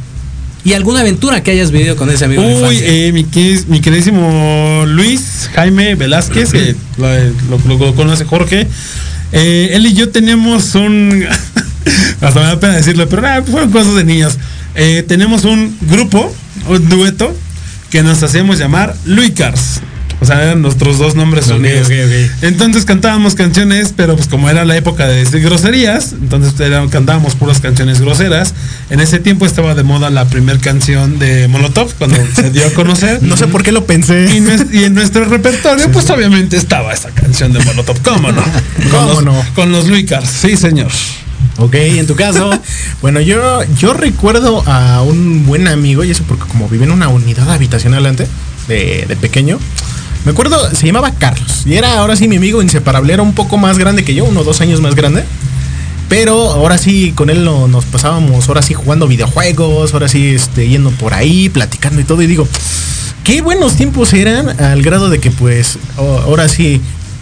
S1: ¿Y alguna aventura que hayas vivido con ese amigo de la
S3: Uy,
S1: infancia?
S3: eh, mi, quis- mi queridísimo Luis Jaime Velázquez, que lo, lo- lo conoce Jorge. Eh, él y yo tenemos un. (laughs) hasta me da pena decirlo, pero nada, fueron cosas de niños. Eh, tenemos un grupo, un dueto, que nos hacíamos llamar Luicars. O sea, eran nuestros dos nombres
S1: Ok,
S3: unidos. Entonces cantábamos canciones, pero pues como era la época de decir groserías, entonces era- cantábamos puras canciones groseras. En ese tiempo estaba de moda la primera canción de Molotov, cuando se dio a conocer. (laughs)
S4: No sé por qué lo pensé.
S3: Y, en nuestro repertorio, pues obviamente estaba esa canción de Molotov. ¿Cómo no? (laughs)
S4: ¿Cómo
S3: con los,
S4: no?
S3: Con los Luicars, sí, señor.
S1: Ok, en tu caso. (laughs)
S4: Bueno, yo, yo recuerdo a un buen amigo, y eso porque como viví en una unidad habitacional antes, de, de pequeño, me acuerdo, se llamaba Carlos, y era ahora sí mi amigo inseparable, era un poco más grande que yo, uno o dos años más grande, pero ahora sí con él no- nos pasábamos, ahora sí jugando videojuegos, ahora sí este, yendo por ahí, platicando y todo, y digo, qué buenos tiempos eran al grado de que pues ahora sí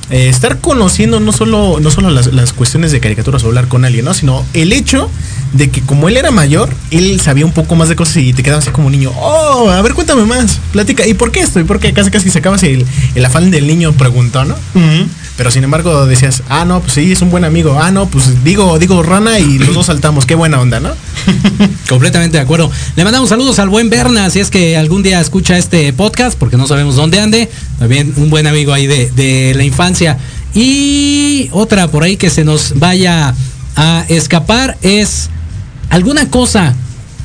S4: eh, estar conociendo no solo no solo las, las cuestiones de caricaturas o hablar con alguien no sino el hecho de que como él era mayor él sabía un poco más de cosas y te quedabas así como niño oh a ver cuéntame más platica y por qué esto y por qué casi casi sacabas el, el afán del niño preguntó no pero sin embargo decías ah no pues sí es un buen amigo ah no pues digo digo rana y los dos saltamos qué buena onda no (laughs)
S1: Completamente de acuerdo. Le mandamos saludos al buen Berna, si es que algún día escucha este podcast, porque no sabemos dónde ande. También un buen amigo ahí de, de la infancia. Y otra por ahí que se nos vaya a escapar es alguna cosa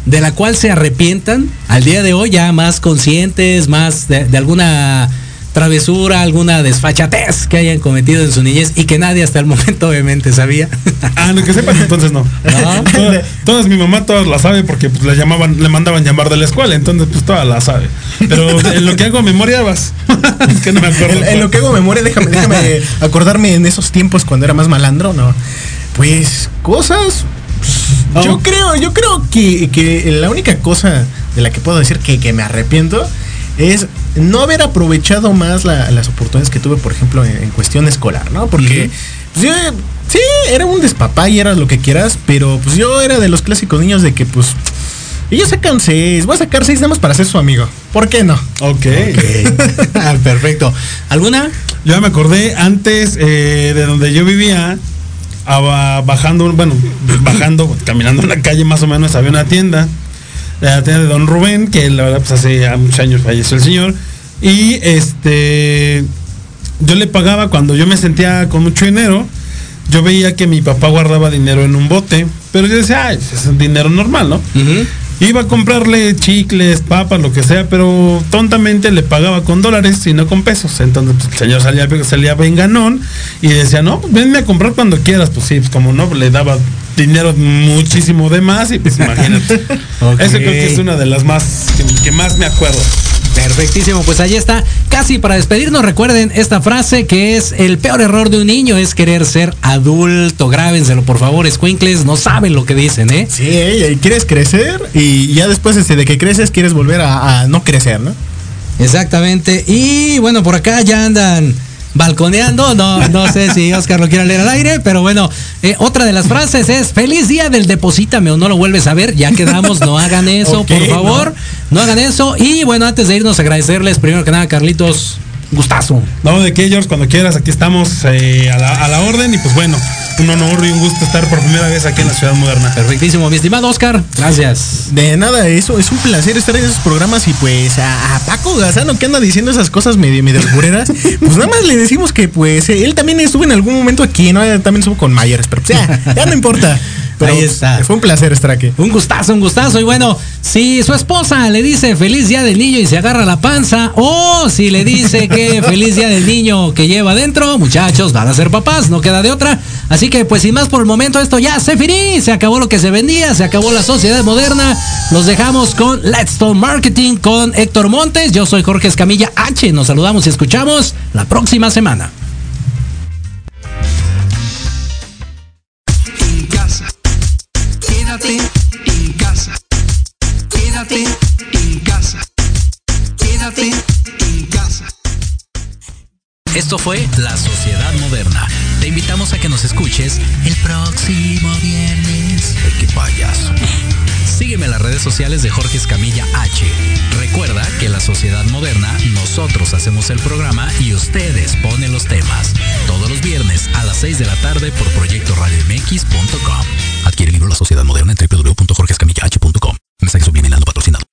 S1: de la cual se arrepientan al día de hoy, ya más conscientes, más de, de alguna travesura, alguna desfachatez que hayan cometido en su niñez y que nadie hasta el momento obviamente sabía.
S3: Ah, no, que sepas entonces no.
S1: No. (laughs)
S3: Toda- todas mi mamá todas la sabe porque pues, le llamaban, le mandaban llamar de la escuela, entonces pues todas la sabe. Pero en lo que hago memoria vas. (laughs) es que no me acuerdo.
S4: En, en lo que hago memoria, déjame, déjame acordarme en esos tiempos cuando era más malandro, ¿no? Pues cosas. pues, Yo
S3: Oh.
S4: creo, yo creo que, que la única cosa de la que puedo decir que, que me arrepiento es no haber aprovechado más la- las oportunidades que tuve, por ejemplo, en, en cuestión escolar, ¿no? Porque pues, yo, sí, era un despapay, era lo que quieras, pero pues yo era de los clásicos niños de que pues ellos sacan seis, voy a sacar seis nada más para ser su amigo. ¿Por qué no?
S3: Ok. (laughs)
S1: Ah, Perfecto. ¿Alguna?
S3: Yo me acordé antes eh, de donde yo vivía, aba- bajando, bueno, bajando, caminando en la calle más o menos, había una tienda, la tienda de Don Rubén, que la verdad pues hace ya muchos años falleció el señor, y este, yo le pagaba cuando yo me sentía con mucho dinero, yo veía que mi papá guardaba dinero en un bote, pero yo decía, ay, pues, es un dinero normal, ¿no? Iba a comprarle chicles, papas, lo que sea, pero tontamente le pagaba con dólares y no con pesos. Entonces pues, el señor salía, salía venganón y decía, no, pues venme a comprar cuando quieras. Pues sí, pues como no, le daba dinero muchísimo de más y pues (laughs) imagínate. Eso creo que es una de las más que más me acuerdo.
S1: Perfectísimo, pues ahí está. Casi para despedirnos, recuerden esta frase que es el peor error de un niño es querer ser adulto. Grábenselo, por favor, escuincles, no saben lo que dicen, ¿eh?
S4: Sí, quieres crecer y ya después este, de que creces quieres volver a, a no crecer, ¿no?
S1: Exactamente. Y bueno, por acá ya andan balconeando. No, no sé si Oscar lo quiere leer al aire, pero bueno, eh, otra de las frases es feliz día del deposítame o no lo vuelves a ver. Ya quedamos, no hagan eso, por favor. No. hagan eso. Y bueno, antes de irnos, agradecerles primero que nada, Carlitos. Gustazo.
S3: No, de que George, cuando quieras, aquí estamos eh, a, la, a la orden y pues bueno, un honor y un gusto estar por primera vez aquí en la ciudad moderna.
S1: Perfectísimo, mi estimado Oscar. Gracias.
S4: De nada, eso es un placer estar en esos programas y pues a, Paco Gazano que anda diciendo esas cosas medio medio (laughs) pues nada más le decimos que pues él también estuvo en algún momento aquí, ¿no? También estuvo con Myers, pero pues, ya, ya no importa. Ahí está. Fue un placer estar aquí.
S1: Un gustazo, un gustazo. Y bueno, si su esposa le dice feliz día del niño y se agarra la panza, o si le dice que (laughs) feliz día del niño que lleva adentro, muchachos, van a ser papás, no queda de otra. Así que, pues sin más por el momento, esto ya se finí, se acabó lo que se vendía, se acabó la sociedad moderna. Los dejamos con Let's Talk Marketing con Héctor Montes. Yo soy Jorge Escamilla H. Nos saludamos y escuchamos la próxima semana. Esto fue La Sociedad Moderna. Te invitamos a que nos escuches el próximo viernes.
S2: qué payaso. (laughs) Sígueme en las redes sociales de Jorge Escamilla H. Recuerda que La Sociedad Moderna, nosotros hacemos el programa y ustedes ponen los temas. Todos los viernes a las 6 de la tarde por proyectoradiomx.com. Adquiere el libro La Sociedad Moderna en www.jorgescamillah.com. Mensaje subliminal patrocinado.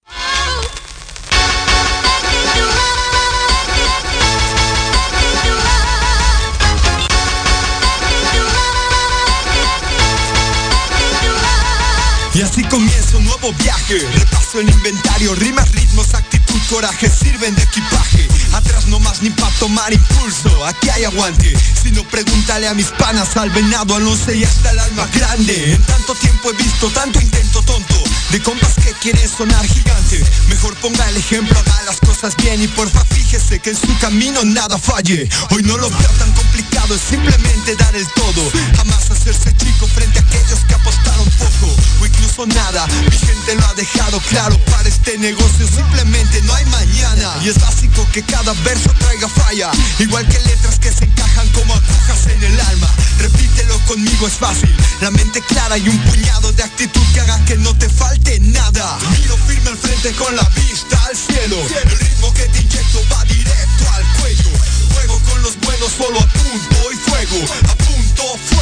S5: Viaje. Repaso el inventario, rimas, ritmos, actitud, coraje Sirven de equipaje. Atrás no más ni pa' tomar impulso Aquí hay aguante. Si no pregúntale a mis panas Al venado, al once y hasta el alma grande. En tanto tiempo he visto tanto intento tonto De compas que quieren sonar gigante Mejor ponga el ejemplo, haga las cosas bien Y porfa fíjese que en su camino nada falle. Hoy no lo veo tan complicado Es simplemente dar el todo. Jamás hacerse chico frente a aquellos que apostaron poco incluso nada. Mi gente lo ha dejado claro. Para este negocio simplemente no hay mañana. Y es básico que cada verso traiga falla. Igual que letras que se encajan como agujas en el alma. Repítelo conmigo es fácil. La mente clara y un puñado de actitud que haga que no te falte nada. Miro firme al frente con la vista al cielo. El ritmo que te inyecto va directo al cuello. Juego con los buenos solo a punto y fuego. A punto, fuego,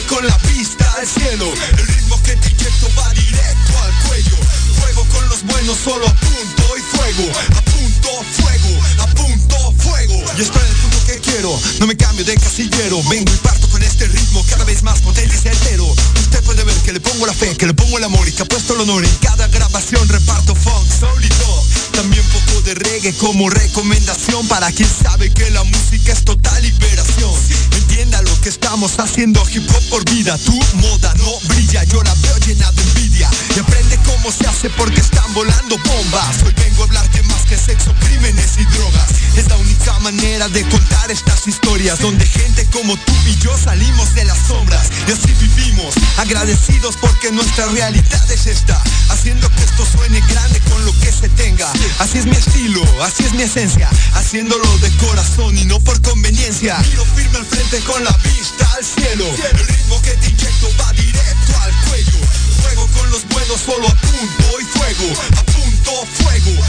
S5: con la vista al cielo. El ritmo que te inyecto va directo al cuello. Fuego con los buenos solo a punto y fuego. A punto, fuego, a punto, fuego. Y estoy en el punto que quiero, no me cambio de casillero. Vengo y parto con este ritmo cada vez más potente y certero. Usted puede ver que le pongo la fe, que le pongo el amor y que apuesto el honor En cada grabación. Reparto funk, y También poco de reggae como recomendación. Para quien sabe que la música es total liberación Entienda lo que estamos haciendo hip hop por vida. Tu moda no brilla, yo la veo llena de envidia. Y aprende cómo se hace porque están volando bombas. Hoy vengo a hablarte más sexo, crímenes y drogas. Es la única manera de contar estas historias Donde gente como tú y yo salimos de las sombras. Y así vivimos, agradecidos porque nuestra realidad es esta. Haciendo que esto suene grande con lo que se tenga. Así es mi estilo, así es mi esencia. Haciéndolo de corazón y no por conveniencia. Miro firme al frente con la vista al cielo. El ritmo que te inyecto va directo al cuello. Fuego con los buenos solo a punto y fuego. A punto, fuego,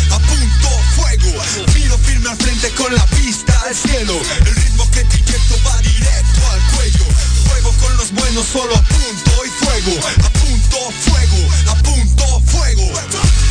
S5: fuego. Miro firme al frente con la pista al cielo. El ritmo que te inyecto va directo al cuello. Juego con los buenos, solo apunto y fuego. Apunto, fuego, apunto, fuego.